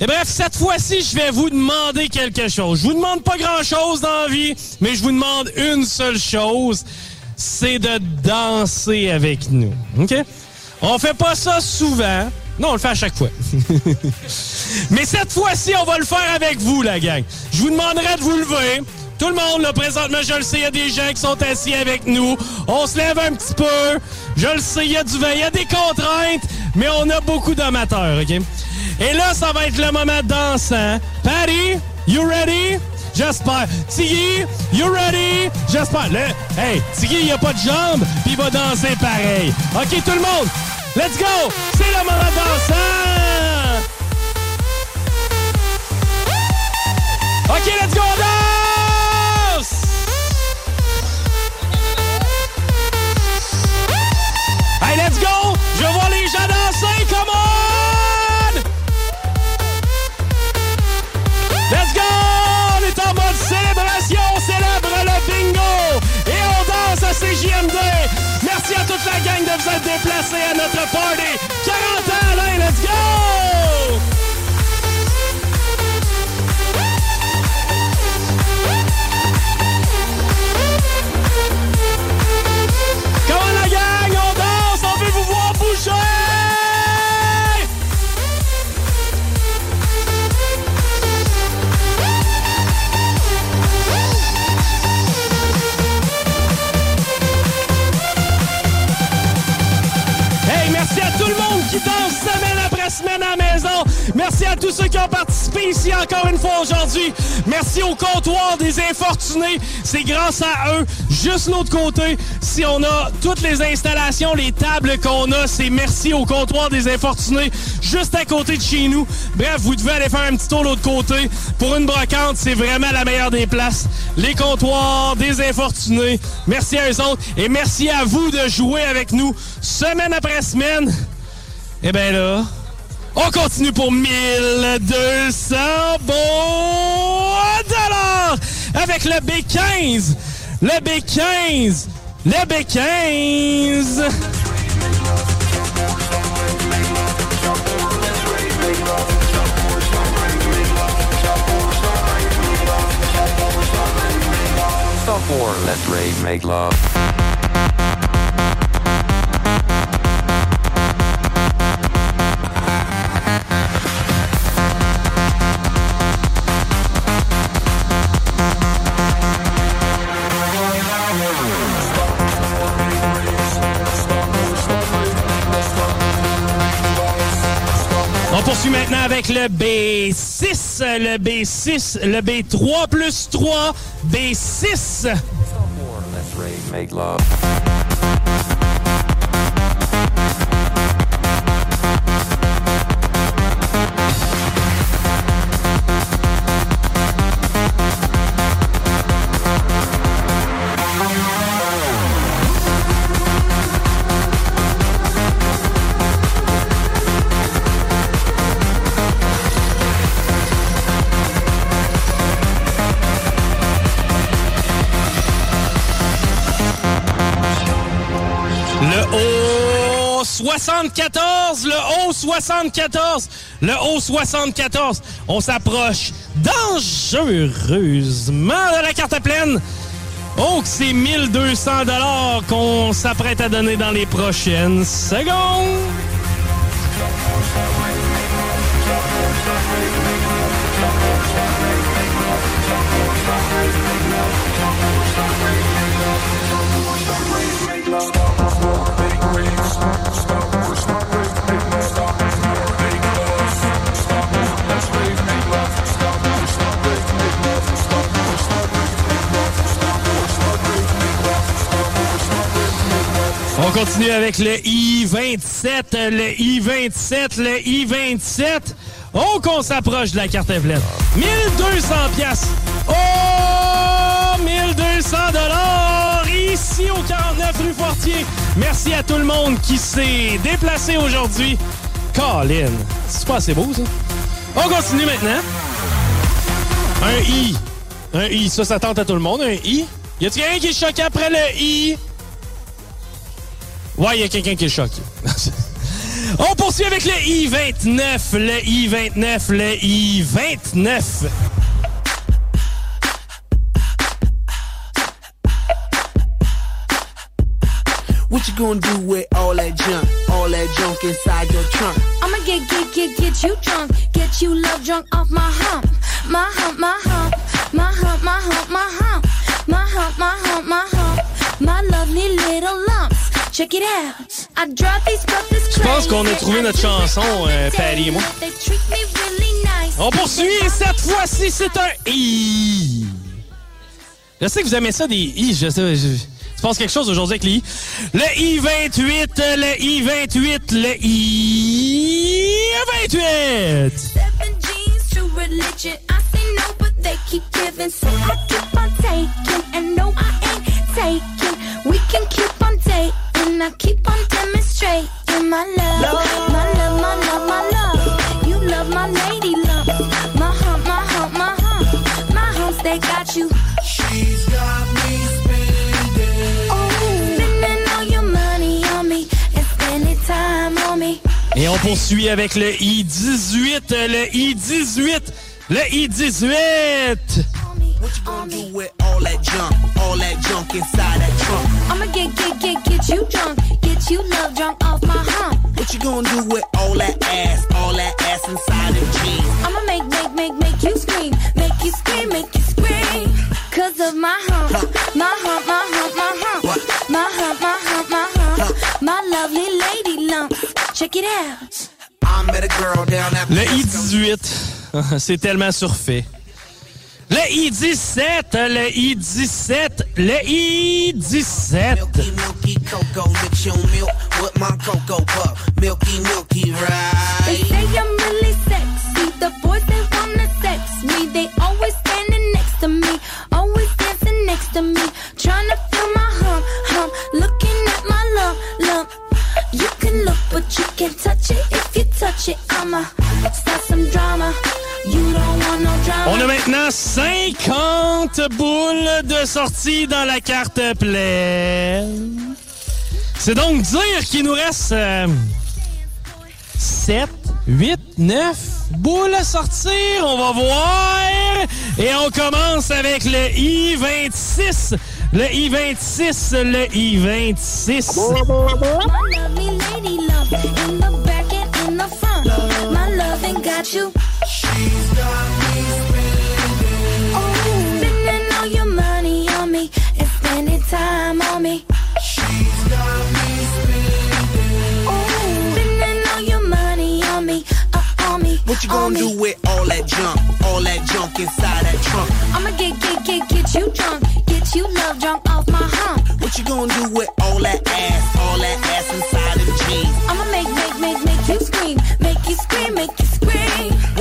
Et bref, cette fois-ci, je vais vous demander quelque chose. Je vous demande pas grand-chose dans la vie, mais je vous demande une seule chose. C'est de danser avec nous. OK? On fait pas ça souvent. Non, on le fait à chaque fois. Mais cette fois-ci, on va le faire avec vous, la gang. Je vous demanderai de vous lever. Tout le monde, là, présentement, je le sais, il y a des gens qui sont assis avec nous. On se lève un petit peu. Je le sais, il y a du vin, il y a des contraintes, mais on a beaucoup d'amateurs, OK? Et là, ça va être le moment dansant. Patty, you ready? J'espère. Tiggy, you ready? J'espère. Le- Hey, Tiggy, il a pas de jambes, puis il va danser pareil. OK, tout le monde, let's go! C'est le moment dansant! OK, let's go, on danse! Hey, let's go! Je vois les gens danser, come! De vous être déplacés à notre party! 40 ans, Alain, let's go! Semaine à maison. Merci à tous ceux qui ont participé ici encore une fois aujourd'hui. Merci au comptoir des infortunés. C'est grâce à eux. Juste l'autre côté, si on a toutes les installations, les tables qu'on a, c'est merci au comptoir des infortunés. Juste à côté de chez nous. Bref, vous devez aller faire un petit tour de l'autre côté. Pour une brocante, c'est vraiment la meilleure des places. Les comptoirs des infortunés. Merci à eux autres. Et merci à vous de jouer avec nous semaine après semaine. Et bien là, on continue pour 1200 bons dollars avec le B15. Le B15. Le B15. Stop for Let Rave Make Love. Maintenant avec le B6, le B6, le B3 plus 3, B6. 74, le haut 74, le haut 74. On s'approche dangereusement de la carte pleine. Oh, que c'est 1200 dollars qu'on s'apprête à donner dans les prochaines secondes. On continue avec le I-27, le I-27, le I-27. Oh, qu'on s'approche de la carte pleine. 1200 piastres. Oh, 1200 dollars ici au 49 rue Fortier. Merci à tout le monde qui s'est déplacé aujourd'hui. Colin, c'est pas assez beau, ça? On continue maintenant. Un I. Un I, ça, ça tente à tout le monde. Un I. Y a-t-il quelqu'un qui est choqué après le I? Ouais, y a quelqu'un qui est choqué. On poursuit avec le I-29, le I-29, le I-29. What you gonna do with all that junk, all that junk inside your trunk? I'ma get, get, get, get you drunk. Get you love drunk off my hump. My hump, my hump. My hump, my hump, my hump. My hump, my hump, my hump. My lovely little lumps. Check it out. I these Je pense qu'on a trouvé notre chanson, euh, Patty et moi. On poursuit et cette fois-ci, c'est un I. Je sais que vous aimez ça des I. Je sais, je... Il se passe quelque chose aujourd'hui avec les I. Le I-28, le I-28, le I-28. Seven G's to religion. I say no, but they keep giving. So I keep on taking. And I keep on dating. I keep on demonstrating my love. My love, my love, my love. You love my lady love. My hump, my hump, my hump. My humps, they got you. She's got me spending. Oh, spending all your money on me. And spending time on me. Et on poursuit avec le I-18, le I-18, le I-18. What you gonna do with all that junk, all that junk inside that trunk? I'ma get, get, get, get you drunk. Get you love drunk off my hump. What you gonna do with all that ass, all that ass inside them jeans? I'ma make, make, make, make you scream. Make you scream, make you scream. Cause of my hump. My hump, my hump, my hump. My hump, my hump, my hump. My lovely lady lumps. Check it out. I met a girl down at Le I-18, c'est tellement surfait. Le I-17, le I-17, le I-17. Milky, milky cocoa, mix your milk with my cocoa puff. Milky, milky, They right? say I'm really sexy. The boys they wanna sex me. They always standing next to me, always dancing next to me, trying to feel my hump, hump. Looking at my lump, lump. You can look, but you can't touch it. If you touch it, I'ma start some drama. On a maintenant 50 boules de sortie dans la carte pleine. C'est donc dire qu'il nous reste 7, 8, 9 boules à sortir. On va voir. Et on commence avec le I-26. Le I-26, le I-26. My lovely lady love in the back and in the front. My loving got you. She's got me spending. Oh, spending all your money on me and spending time on me. She's got me spending. Oh, spending all your money on me, uh, on me. What you on gonna me. do with all that junk, all that junk inside that trunk? I'ma get, get, get, get you drunk. Get you love drunk off my hump. What you gonna do with all that ass, all that ass inside them jeans? I'ma make, make, make, make you scream. Make you scream, make you scream.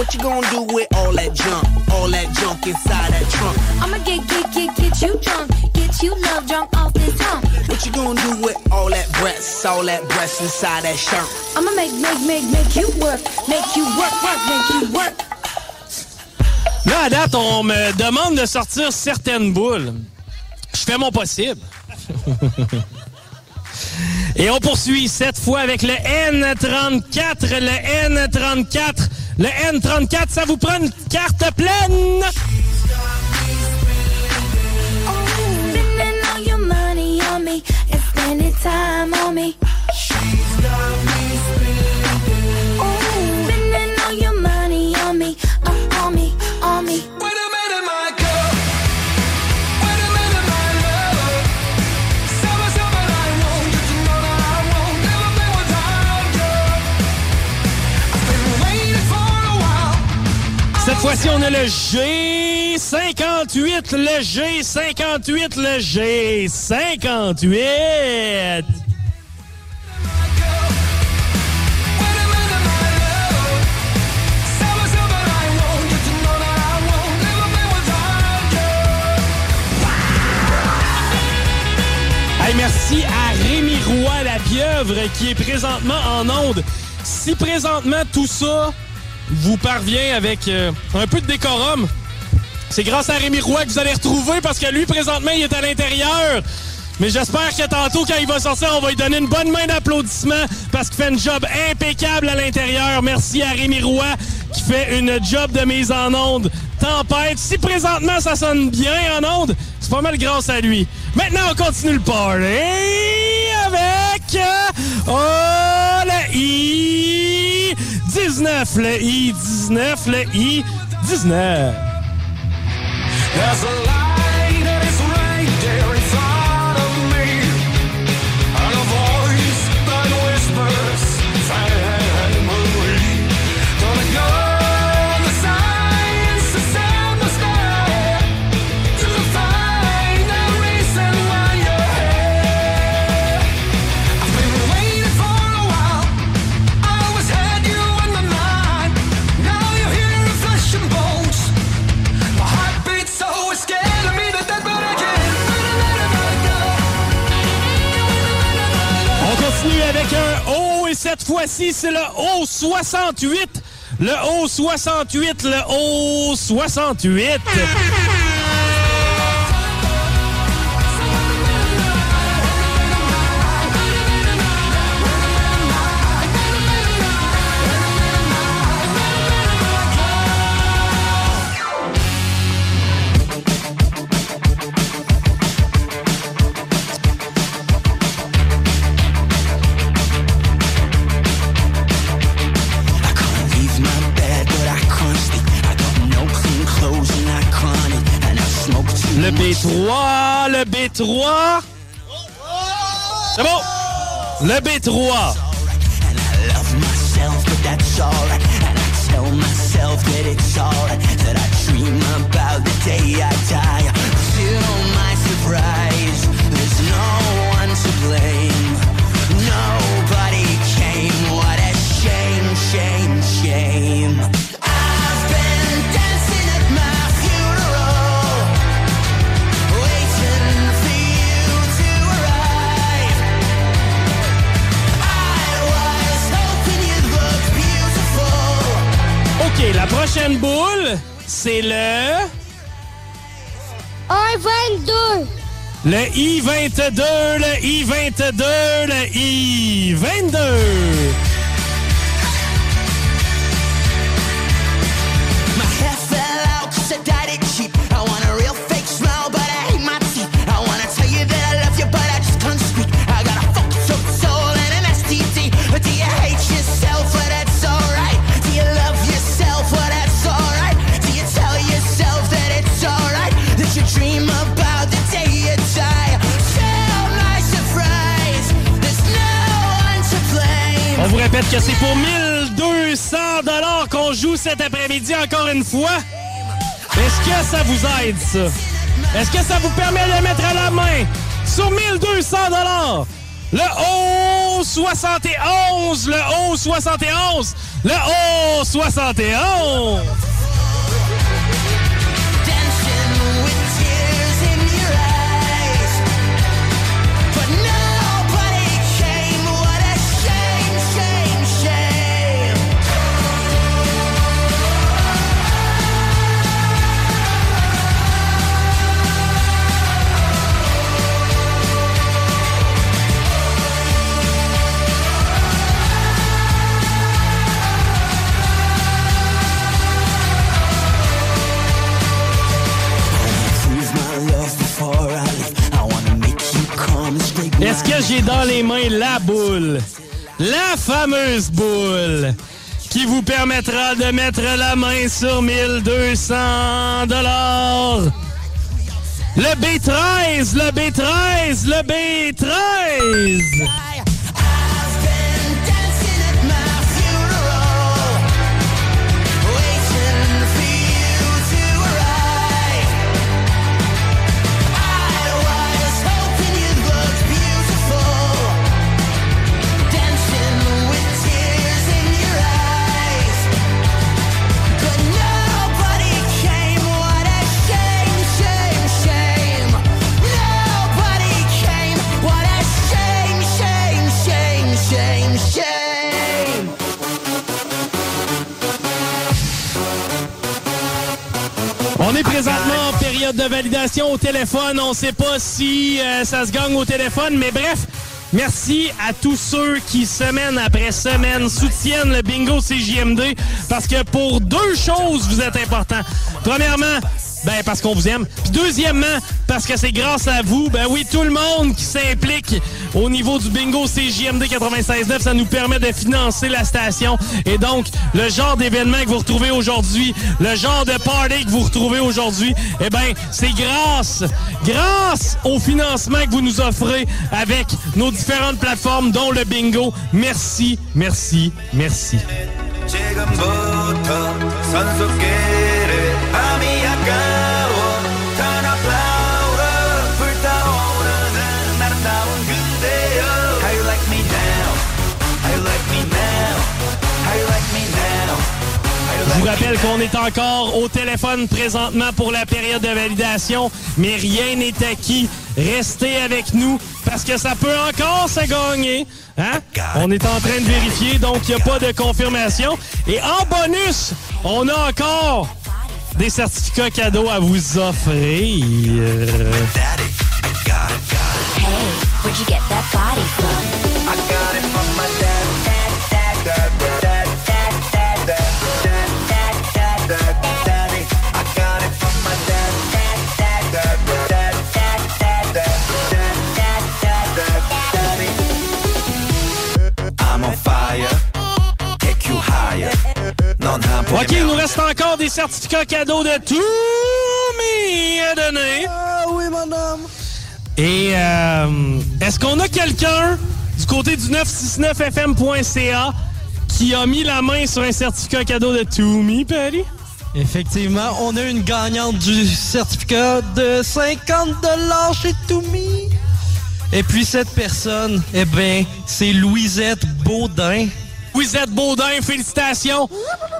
What you gonna do with all that junk, all that junk inside that trunk? I'ma get, get, get, get you drunk. Get you love drunk off this hump. What you gonna do with all that breasts, all that breasts inside that shirt? I'ma make, make, make, make you work. Make you work, work, make you work. Là, à date, on me demande de sortir certaines boules. Je fais mon possible. Et on poursuit cette fois avec le N34. Le N34. Le N34, ça vous prend une carte pleine. Fois-ci, on a le G58, le G58, le G58. Summer, summer, I want you to know that I won't never play without you. Hey, merci à Rémi Roy, la pieuvre, qui est présentement en onde. Si présentement tout ça vous parvient avec euh, un peu de décorum, C'est grâce à Rémi Roy que vous allez retrouver parce que lui, présentement, il est à l'intérieur. Mais j'espère que tantôt, quand il va sortir, on va lui donner une bonne main d'applaudissement parce qu'il fait une job impeccable à l'intérieur. Merci à Rémi Roy qui fait une job de mise en onde tempête. Si présentement ça sonne bien en onde, c'est pas mal grâce à lui. Maintenant, on continue le party avec oh, le 19, le I, 19, le I, 19. cette fois-ci, c'est le haut 68. Le haut 68, le haut 68. B3, le B3. C'est bon. Le B3. And I love myself, but that's alright. And I tell myself that it's alright. That I dream about the day I die. To my surprise, OK, la prochaine boule, c'est le... Un 22. Le I-22, le I-22, le I-22. répète que c'est pour 1200 dollars qu'on joue cet après-midi encore une fois. Est-ce que ça vous aide, ça? Est-ce que ça vous permet de mettre à la main sur 1200 dollars? Le haut 71, le haut 71, le haut 71? J'ai dans les mains la boule? La fameuse boule qui vous permettra de mettre la main sur 1200 dollars. Le B13, le B13, le B13. Présentement en période de validation au téléphone. On ne sait pas si euh, ça se gagne au téléphone, mais bref. Merci à tous ceux qui, semaine après semaine, soutiennent le bingo CJMD parce que pour deux choses, vous êtes importants. Premièrement, ben parce qu'on vous aime. Puis deuxièmement, parce que c'est grâce à vous, ben oui, tout le monde qui s'implique au niveau du bingo CJMD 96.9, ça nous permet de financer la station. Et donc, le genre d'événement que vous retrouvez aujourd'hui, le genre de party que vous retrouvez aujourd'hui, eh ben, c'est grâce, grâce au financement que vous nous offrez avec nos différentes plateformes, dont le bingo. Merci, merci, merci. Vous rappelle qu'on est encore au téléphone présentement pour la période de validation, mais rien n'est acquis. Restez avec nous parce que ça peut encore se gagner. Hein? On est en train de vérifier, donc il n'y a pas de confirmation. Et en bonus, on a encore des certificats cadeaux à vous offrir. Hey, where'd you get that body from? I got it from my OK, il nous reste encore des certificats cadeaux de tout mais à donner. Ah oui, madame. Et euh, est-ce qu'on a quelqu'un du côté du 969fm.ca qui a mis la main sur un certificat cadeau de Toomey, Patty? Effectivement, on a une gagnante du certificat de 50 chez Toumi. Et puis cette personne, eh bien, c'est Louisette Baudin. Louisette Baudin, félicitations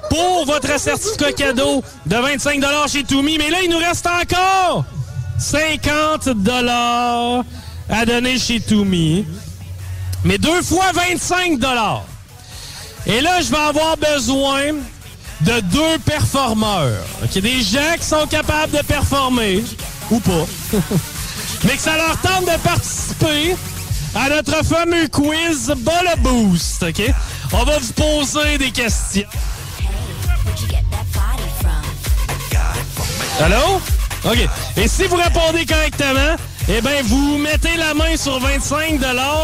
pour votre certificat cadeau de 25 chez Toomey. Mais là, il nous reste encore 50 à donner chez Toomey. Mais deux fois 25 Et là, je vais avoir besoin de deux performeurs. Des gens qui sont capables de performer, ou pas, mais que ça leur tente de participer à notre fameux quiz Ball Boost. OK? On va vous poser des questions. Allô? OK. Et si vous répondez correctement, eh bien, vous mettez la main sur 25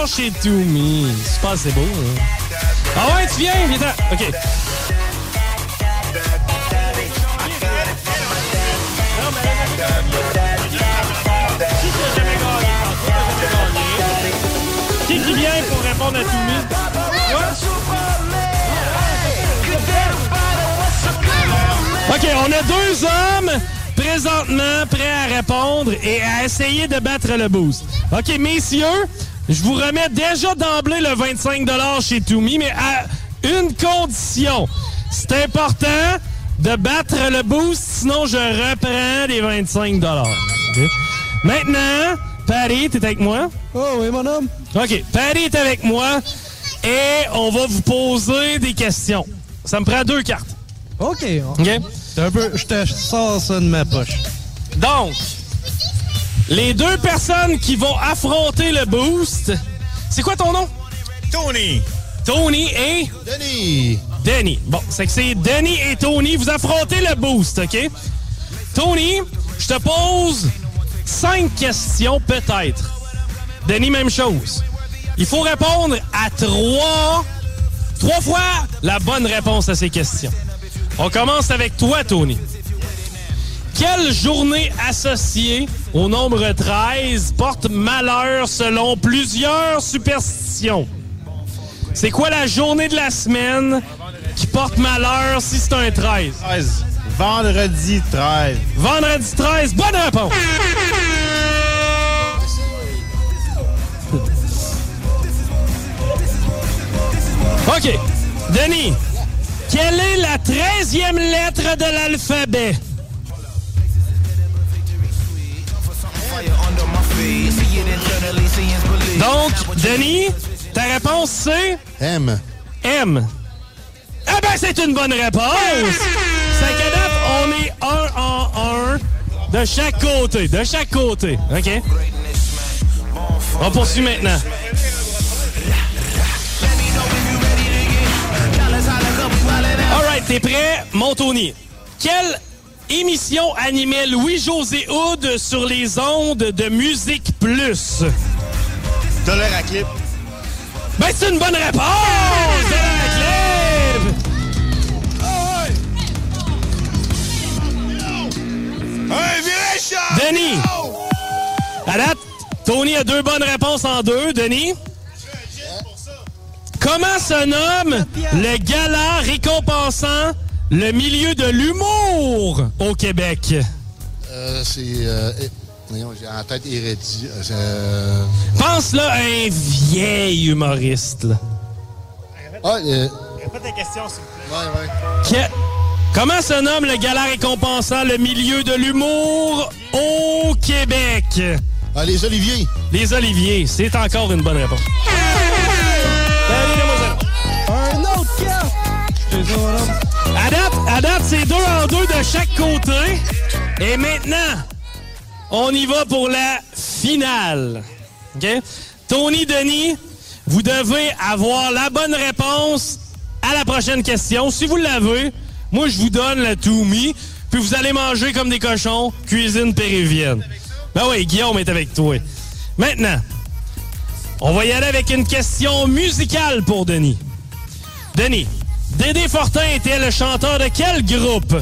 chez Toomey. C'est pas c'est beau, hein? Ah ouais, tu viens? Viens OK. OK, on a deux hommes présentement prêts à répondre et à essayer de battre le boost. OK, messieurs, je vous remets déjà d'emblée le 25 chez Toomey, mais à une condition. C'est important de battre le boost, sinon je reprends les 25 OK? Maintenant, Patty, t'es avec moi? Oh oui, mon homme. OK, Patty est avec moi et on va vous poser des questions. Ça me prend deux cartes. OK. OK? Un peu, je te sors ça de ma poche. Donc, les deux personnes qui vont affronter le boost, c'est quoi ton nom? Tony. Tony et? Denis. Denis. Bon, c'est que c'est Denis et Tony. Vous affrontez le boost, OK? Tony, je te pose cinq questions peut-être. Denis, même chose. Il faut répondre à trois, trois fois la bonne réponse à ces questions. On commence avec toi, Tony. Quelle journée associée au nombre 13 porte malheur selon plusieurs superstitions? C'est quoi la journée de la semaine qui porte malheur si c'est un 13? 13. Vendredi 13. Vendredi 13, bonne réponse! OK. Denis, quelle est la 13e lettre de l'alphabet? Donc, Denis, ta réponse c'est? M. M. Ah ben, c'est une bonne réponse! C'est qu'à date, on est 1 en 1. De chaque côté, de chaque côté. OK? On poursuit maintenant. T'es prêt? Mon Tony? Quelle émission animait Louis-José Houd sur les ondes de Musique Plus? Dollar à clip. Ben, c'est une bonne réponse! Dollar à clip! Denis! À date, Tony a deux bonnes réponses en deux. Denis? Comment se nomme le gala récompensant le milieu de l'humour au Québec? Euh, c'est. Euh, eh, voyons, j'ai en tête Hérédi. Euh, Pense là à un vieil humoriste. là. ah, euh, Répète ta question, s'il vous plaît. ouais, ouais. Que- Comment se nomme le gala récompensant le milieu de l'humour au Québec? Ah, les Oliviers. Les Oliviers, c'est encore une bonne réponse. À date, c'est deux en deux de chaque côté. Et maintenant, on y va pour la finale. Tony, Denis, vous devez avoir la bonne réponse à la prochaine question. Si vous l'avez, moi, je vous donne la Toumi, puis vous allez manger comme des cochons, cuisine péruvienne. Ben oui, Guillaume est avec toi. Maintenant, on va y aller avec une question musicale pour Denis. Denis, Dédé Fortin était le chanteur de quel groupe?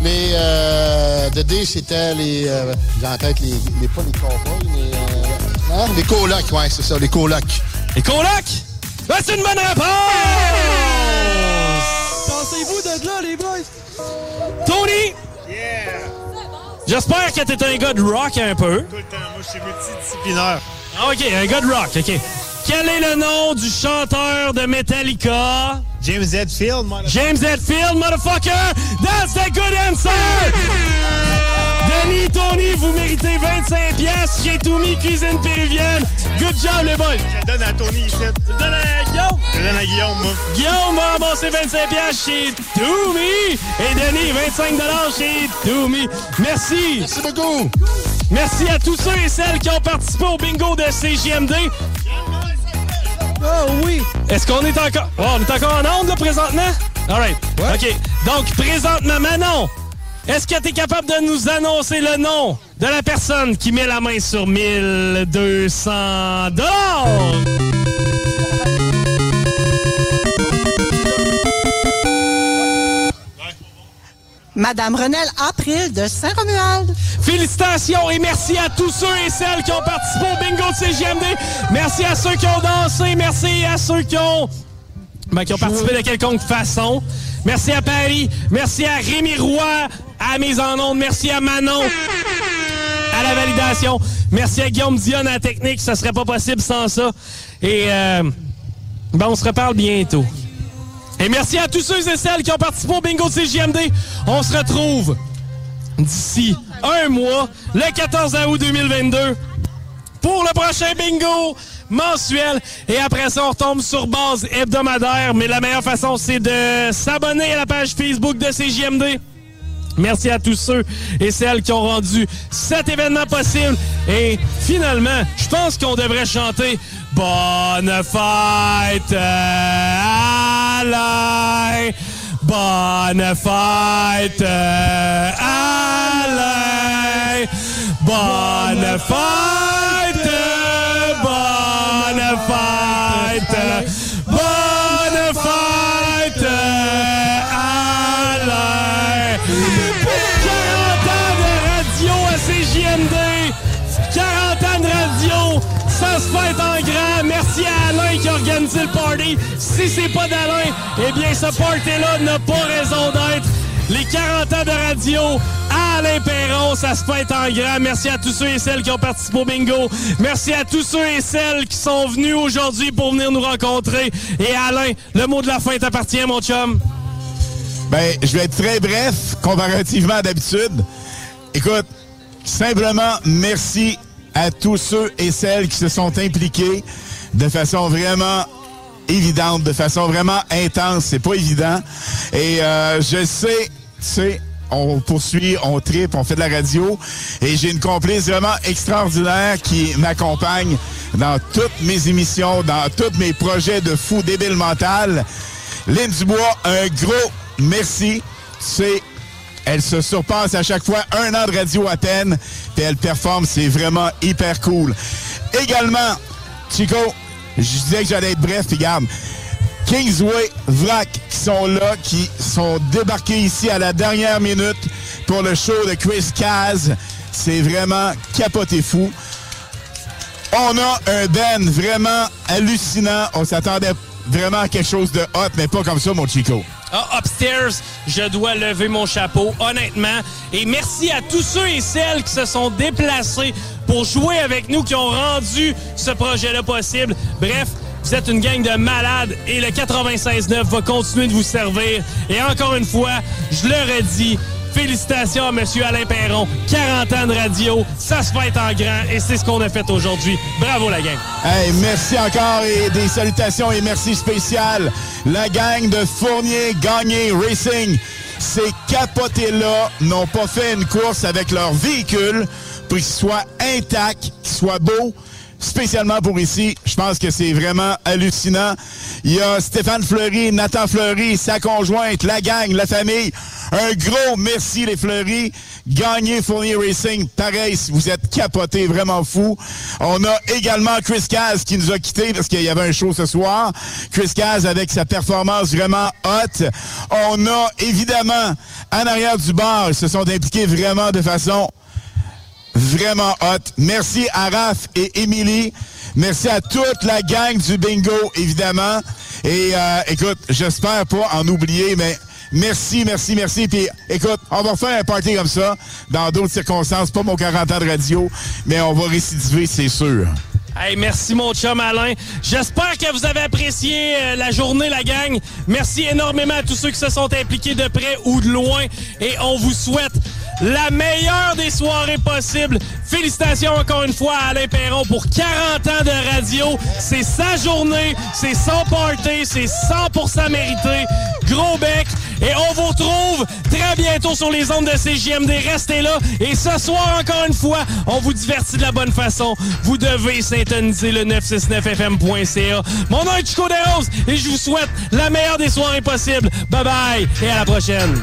Les. Euh, de D, c'était les. Euh, j'ai en tête les, les. Pas les cowboys, mais. Euh, hein? Les colocs, ouais, c'est ça, les colocs. Les colocs? Ben, c'est une bonne réponse! Pensez-vous de là, les boys? Tony! J'espère que t'es un gars de rock un peu. Tout le temps, moi, je suis multidisciplinaire. Ah, OK, un gars de rock, OK. Quel est le nom du chanteur de Metallica? James Hetfield, moi. James Hetfield, motherfucker! That's the good answer! Denis, Tony, vous méritez 25 pièces chez Toumi Cuisine Péruvienne. Good job, les boys! Je donne à Tony ici. Je donne à Guillaume? Je donne à Guillaume, moi. Guillaume va ramasser 25 pièces chez Toumi. Et Denis, 25 chez Toumi. Merci. Merci beaucoup. Merci à tous ceux et celles qui ont participé au bingo de CGMD. Oh oui! Est-ce qu'on est encore... Oh, on est encore en onde, là, présentement? All right. OK. Donc, présentement, Manon, est-ce que tu es capable de nous annoncer le nom de la personne qui met la main sur 1200 dollars? Madame Renelle April de Saint-Romuald. Félicitations et merci à tous ceux et celles qui ont participé au bingo de CGMD. Merci à ceux qui ont dansé. Merci à ceux qui ont, ben, qui ont participé de quelconque façon. Merci à Paris. Merci à Rémi Roy, à mise en onde. Merci à Manon, à la validation. Merci à Guillaume Dion à la technique. Ça serait pas possible sans ça. Et euh, ben, on se reparle bientôt. Et merci à tous ceux et celles qui ont participé au bingo de CGMD. On se retrouve d'ici un mois, le 14 août 2022, pour le prochain bingo mensuel. Et après ça, on retombe sur base hebdomadaire. Mais la meilleure façon, c'est de s'abonner à la page Facebook de CJMD. Merci à tous ceux et celles qui ont rendu cet événement possible. Et finalement, je pense qu'on devrait chanter Bonne fête Alain! Bonne fête Alain! Bonne fête! Si c'est pas d'Alain, eh bien ce party-là n'a pas raison d'être! Les 40 ans de radio à Alain Perron, ça se fête en grand. Merci à tous ceux et celles qui ont participé au bingo. Merci à tous ceux et celles qui sont venus aujourd'hui pour venir nous rencontrer. Et Alain, le mot de la fin t'appartient, mon chum. Ben, je vais être très bref comparativement à d'habitude. Écoute, simplement merci à tous ceux et celles qui se sont impliqués de façon vraiment évidente, de façon vraiment intense. C'est pas évident. Et euh, je sais, tu sais, on poursuit, on tripe, on fait de la radio. Et j'ai une complice vraiment extraordinaire qui m'accompagne dans toutes mes émissions, dans tous mes projets de fou débile mental. Lynn Dubois, un gros merci. C'est elle se surpasse à chaque fois un an de radio à peine, puis elle performe, c'est vraiment hyper cool. Également, Chico, je disais que j'allais être bref, puis garde. Kingsway, Vrac, qui sont là, qui sont débarqués ici à la dernière minute pour le show de Chris Caz. C'est vraiment capoté fou. On a un Ben vraiment hallucinant. On s'attendait vraiment à quelque chose de hot, mais pas comme ça, mon Chico. Ah, upstairs, je dois lever mon chapeau, honnêtement. Et merci à tous ceux et celles qui se sont déplacés pour jouer avec nous, qui ont rendu ce projet-là possible. Bref, vous êtes une gang de malades et le 96.9 va continuer de vous servir. Et encore une fois, je le redis, félicitations à M. Alain Perron. 40 ans de radio, ça se fait en grand et c'est ce qu'on a fait aujourd'hui. Bravo la gang. Hey, merci encore et des salutations et merci spécial. La gang de Fournier Gagné Racing, ces capotés-là n'ont pas fait une course avec leur véhicule pour qu'il soit intact, qu'il soit beau. Spécialement pour ici, je pense que c'est vraiment hallucinant. Il y a Stéphane Fleury, Nathan Fleury, sa conjointe, la gang, la famille. Un gros merci les Fleury. Gagné Fournier Racing, pareil, si vous êtes capotés, vraiment fou. On a également Chris Caz qui nous a quittés parce qu'il y avait un show ce soir. Chris Caz avec sa performance vraiment hot. On a évidemment, en arrière du bar, ils se sont impliqués vraiment de façon vraiment hot. Merci à Raph et Émilie. Merci à toute la gang du bingo, évidemment. Et euh, écoute, j'espère pas en oublier, mais merci, merci, merci. Puis écoute, on va faire un party comme ça dans d'autres circonstances, pas mon 40 ans de radio, mais on va récidiver, c'est sûr. Hey, merci mon chum Alain. J'espère que vous avez apprécié euh, la journée, la gang. Merci énormément à tous ceux qui se sont impliqués de près ou de loin. Et on vous souhaite la meilleure des soirées possibles. Félicitations encore une fois à Alain Perron pour 40 ans de radio. C'est sa journée, c'est son party, c'est 100% mérité. Gros bec. Et on vous retrouve très bientôt sur les ondes de CJMD. Restez là. Et ce soir, encore une fois, on vous divertit de la bonne façon. Vous devez syntoniser le 969fm.ca. Mon nom est Chico Desroses et je vous souhaite la meilleure des soirées possibles. Bye bye et à la prochaine.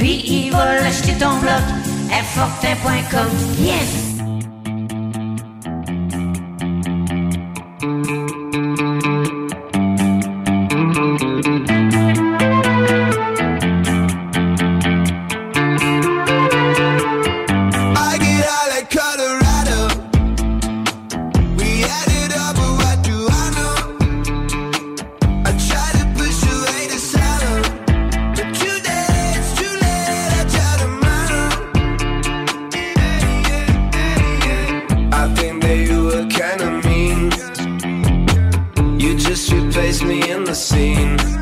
Lui, il va l'acheter ton bloc, Airfortin.com, yes. Me in the scene.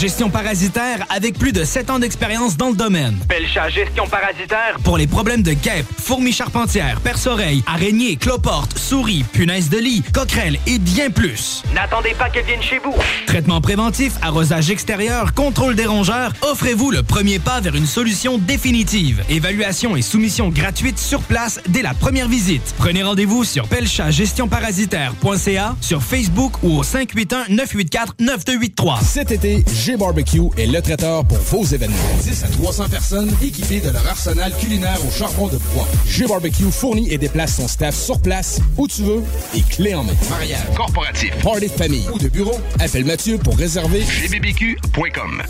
Gestion Parasitaire avec plus de 7 ans d'expérience dans le domaine. Pelcha Gestion Parasitaire pour les problèmes de guêpes, fourmis charpentières, perce-oreilles, araignées, cloportes, souris, punaises de lit, coquerelles et bien plus. N'attendez pas qu'elles viennent chez vous. Traitement préventif, arrosage extérieur, contrôle des rongeurs, offrez-vous le premier pas vers une solution définitive. Évaluation et soumission gratuite sur place dès la première visite. Prenez rendez-vous sur pelchagestionparasitaire.ca, sur Facebook ou au 581-984-9283. Cet été, G-Barbecue est le traiteur pour vos événements. 10 à 300 personnes équipées de leur arsenal culinaire au charbon de bois. G-Barbecue fournit et déplace son staff sur place, où tu veux, et clé en main. Mariage, corporatif, party de famille ou de bureau, appelle Mathieu pour réserver gbbq.com.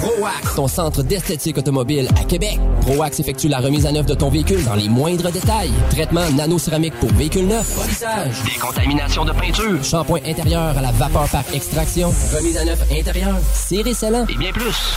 ProAx, ton centre d'esthétique automobile à Québec. ProAx effectue la remise à neuf de ton véhicule dans les moindres détails. Traitement nano-céramique pour véhicule neuf, polissage, décontamination de peinture, shampoing intérieur à la vapeur par extraction, remise à neuf intérieur, serré scellant et bien plus.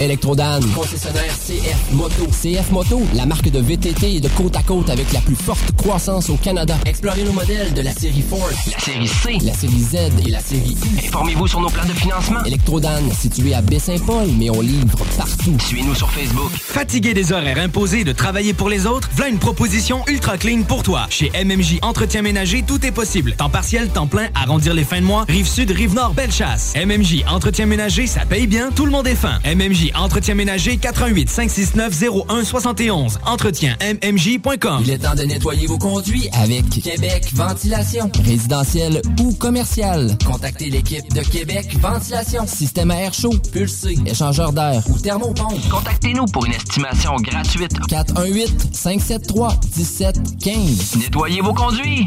Électrodan, concessionnaire CF Moto. CF Moto, la marque de VTT et de côte à côte avec la plus forte croissance au Canada. Explorez nos modèles de la série Ford, la série C, la série Z et la série U. Informez-vous sur nos plans de financement. Électrodan, situé à Baie-Saint-Paul, mais on livre partout. Suivez-nous sur Facebook. Fatigué des horaires imposés de travailler pour les autres? Voilà une proposition ultra clean pour toi. Chez MMJ Entretien Ménager, tout est possible. Temps partiel, temps plein, arrondir les fins de mois, rive sud, rive nord, belle chasse. MMJ Entretien Ménager, ça paye bien, tout le monde est fin. MMJ Entretien Ménager, 88 569 01 71. Entretien MMJ.com. Il est temps de nettoyer vos conduits avec Québec Ventilation. Résidentiel ou commercial. Contactez l'équipe de Québec Ventilation. Système à air chaud, pulsé, échangeur d'air ou thermopompe. Contactez-nous pour une estimation gratuite. 418-573-1715. Nettoyez vos conduits.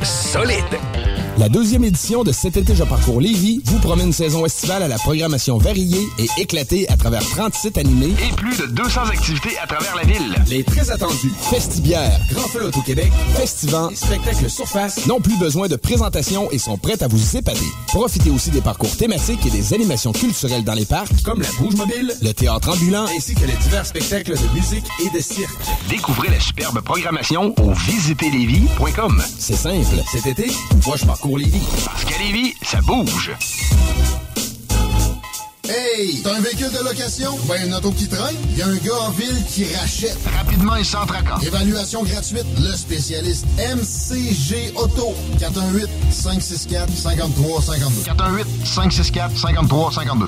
solide. La deuxième édition de Cet été, je parcours Lévis vous promet une saison estivale à la programmation variée et éclatée à travers 30 sites animés Et plus de 200 activités à travers la ville. Les très attendus Festibière, Grand Flotte au Québec, Festivant et Spectacle Surface n'ont plus besoin de présentation et sont prêts à vous épader. Profitez aussi des parcours thématiques et des animations culturelles dans les parcs, comme la Bouge Mobile, le théâtre ambulant, ainsi que les divers spectacles de musique et de cirque. Découvrez la superbe programmation au visiterlévis.com. C'est simple. Cet été, moi je parcours Lévis. Parce qu'à Lévis, ça bouge. Hey, t'as un véhicule de location? Ben, une auto qui traîne? Il y a un gars en ville qui rachète. Rapidement et sans tracas. Évaluation gratuite. Le spécialiste MCG Auto. 418-564-5352. 418-564-5352.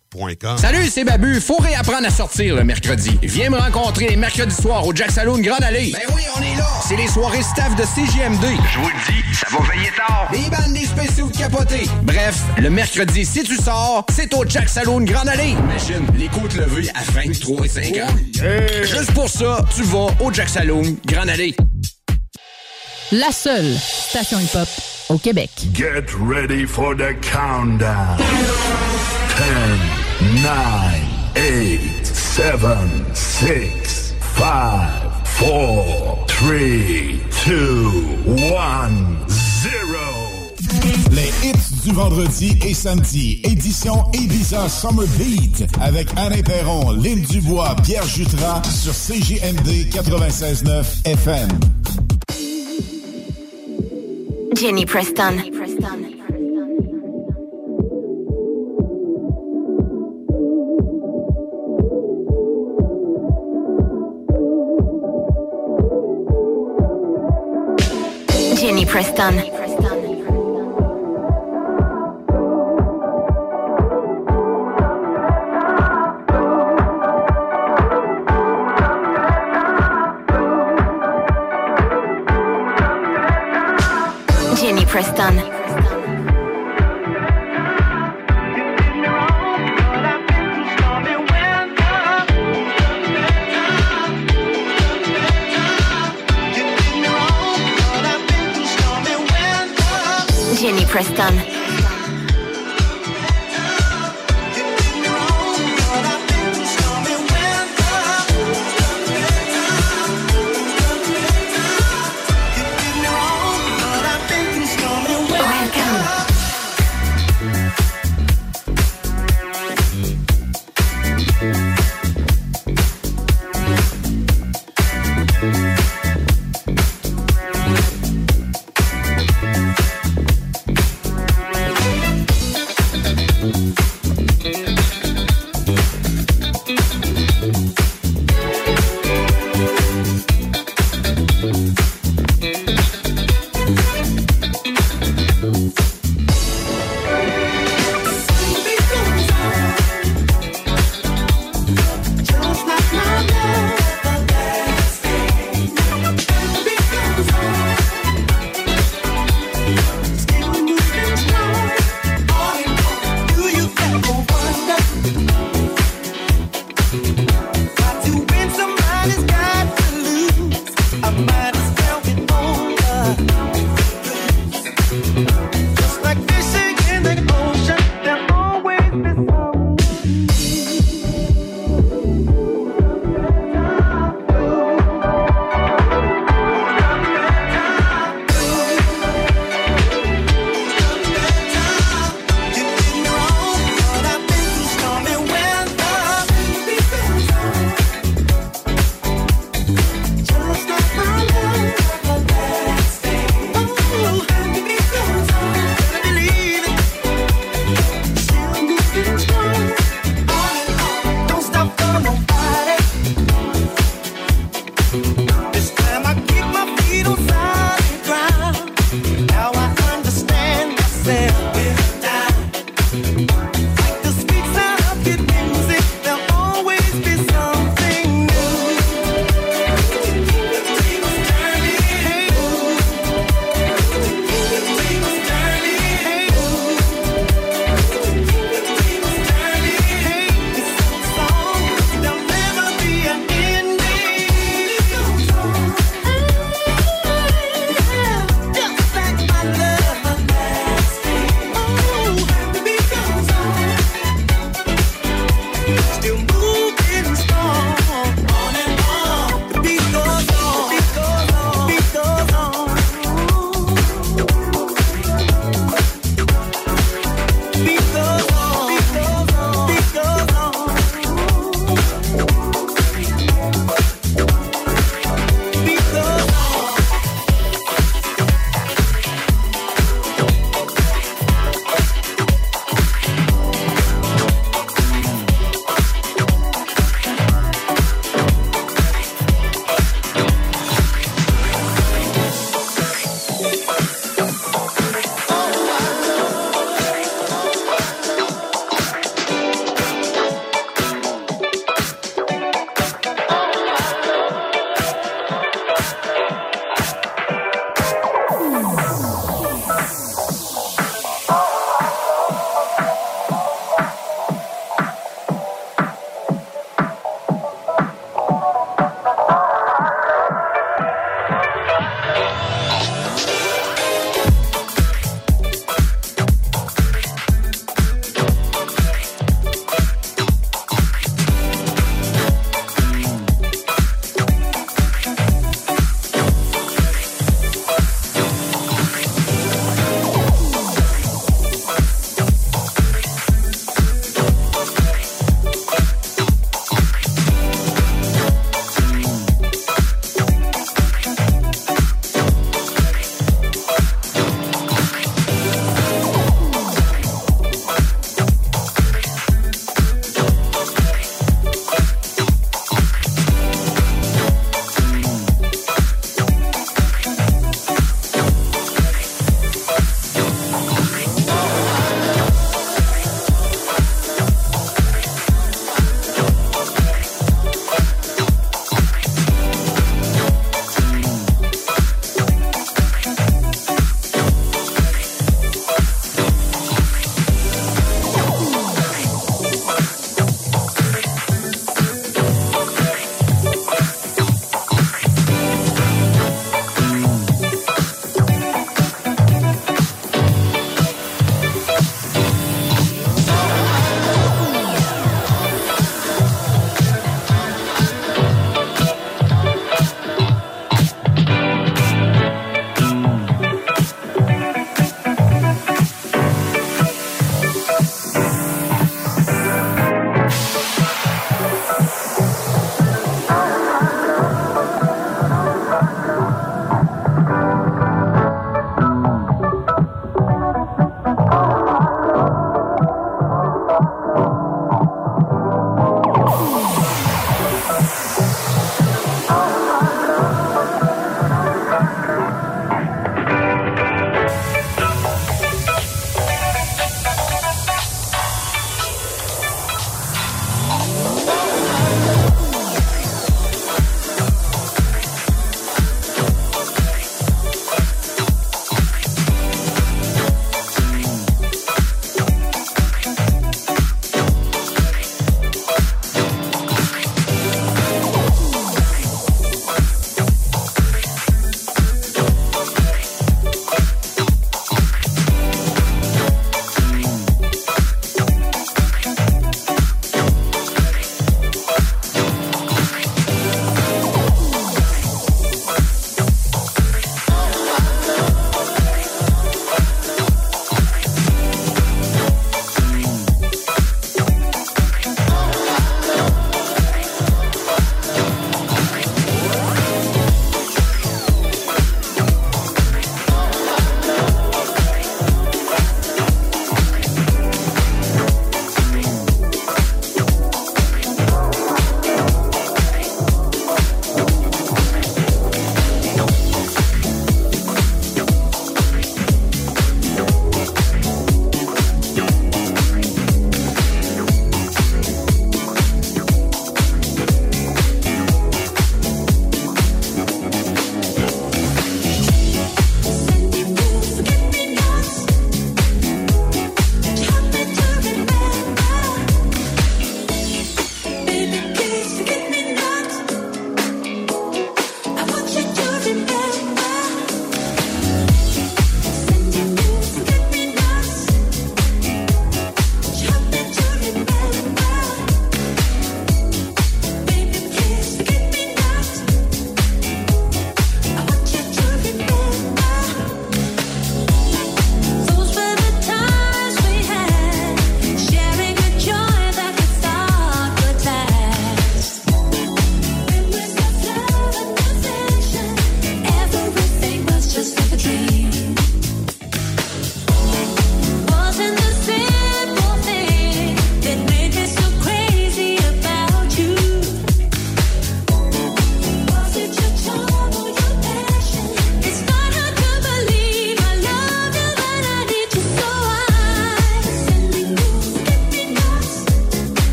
Salut, c'est Babu. Faut réapprendre à sortir le mercredi. Viens me rencontrer les mercredis soirs au Jack Saloon Grande Allée. Ben oui, on est là. C'est les soirées staff de CGMD. Je vous le dis, ça va veiller tard. Des bandes, des spéciaux de capotés. Bref, le mercredi, si tu sors, c'est au Jack Saloon Grande Allée. Imagine, les côtes levées à 23 et 50. Juste pour ça, tu vas au Jack Saloon Grande Allée. La seule station hip-hop au Québec. Get ready for the countdown. 10, 9, 8, 7, 6, 5, 4, 3, 2, 1, 0. Les hits du vendredi et samedi, édition Ibiza Summer Beat, avec Alain Perron, Lynn Dubois, Pierre Jutras, sur CJMD 96.9 FM. Jenny Preston. Jenny Preston. Jenny Preston. Jenny Preston. Preston.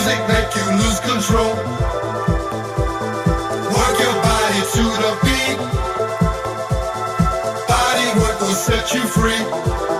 music make you lose control. Work your body to the beat. Body work will set you free.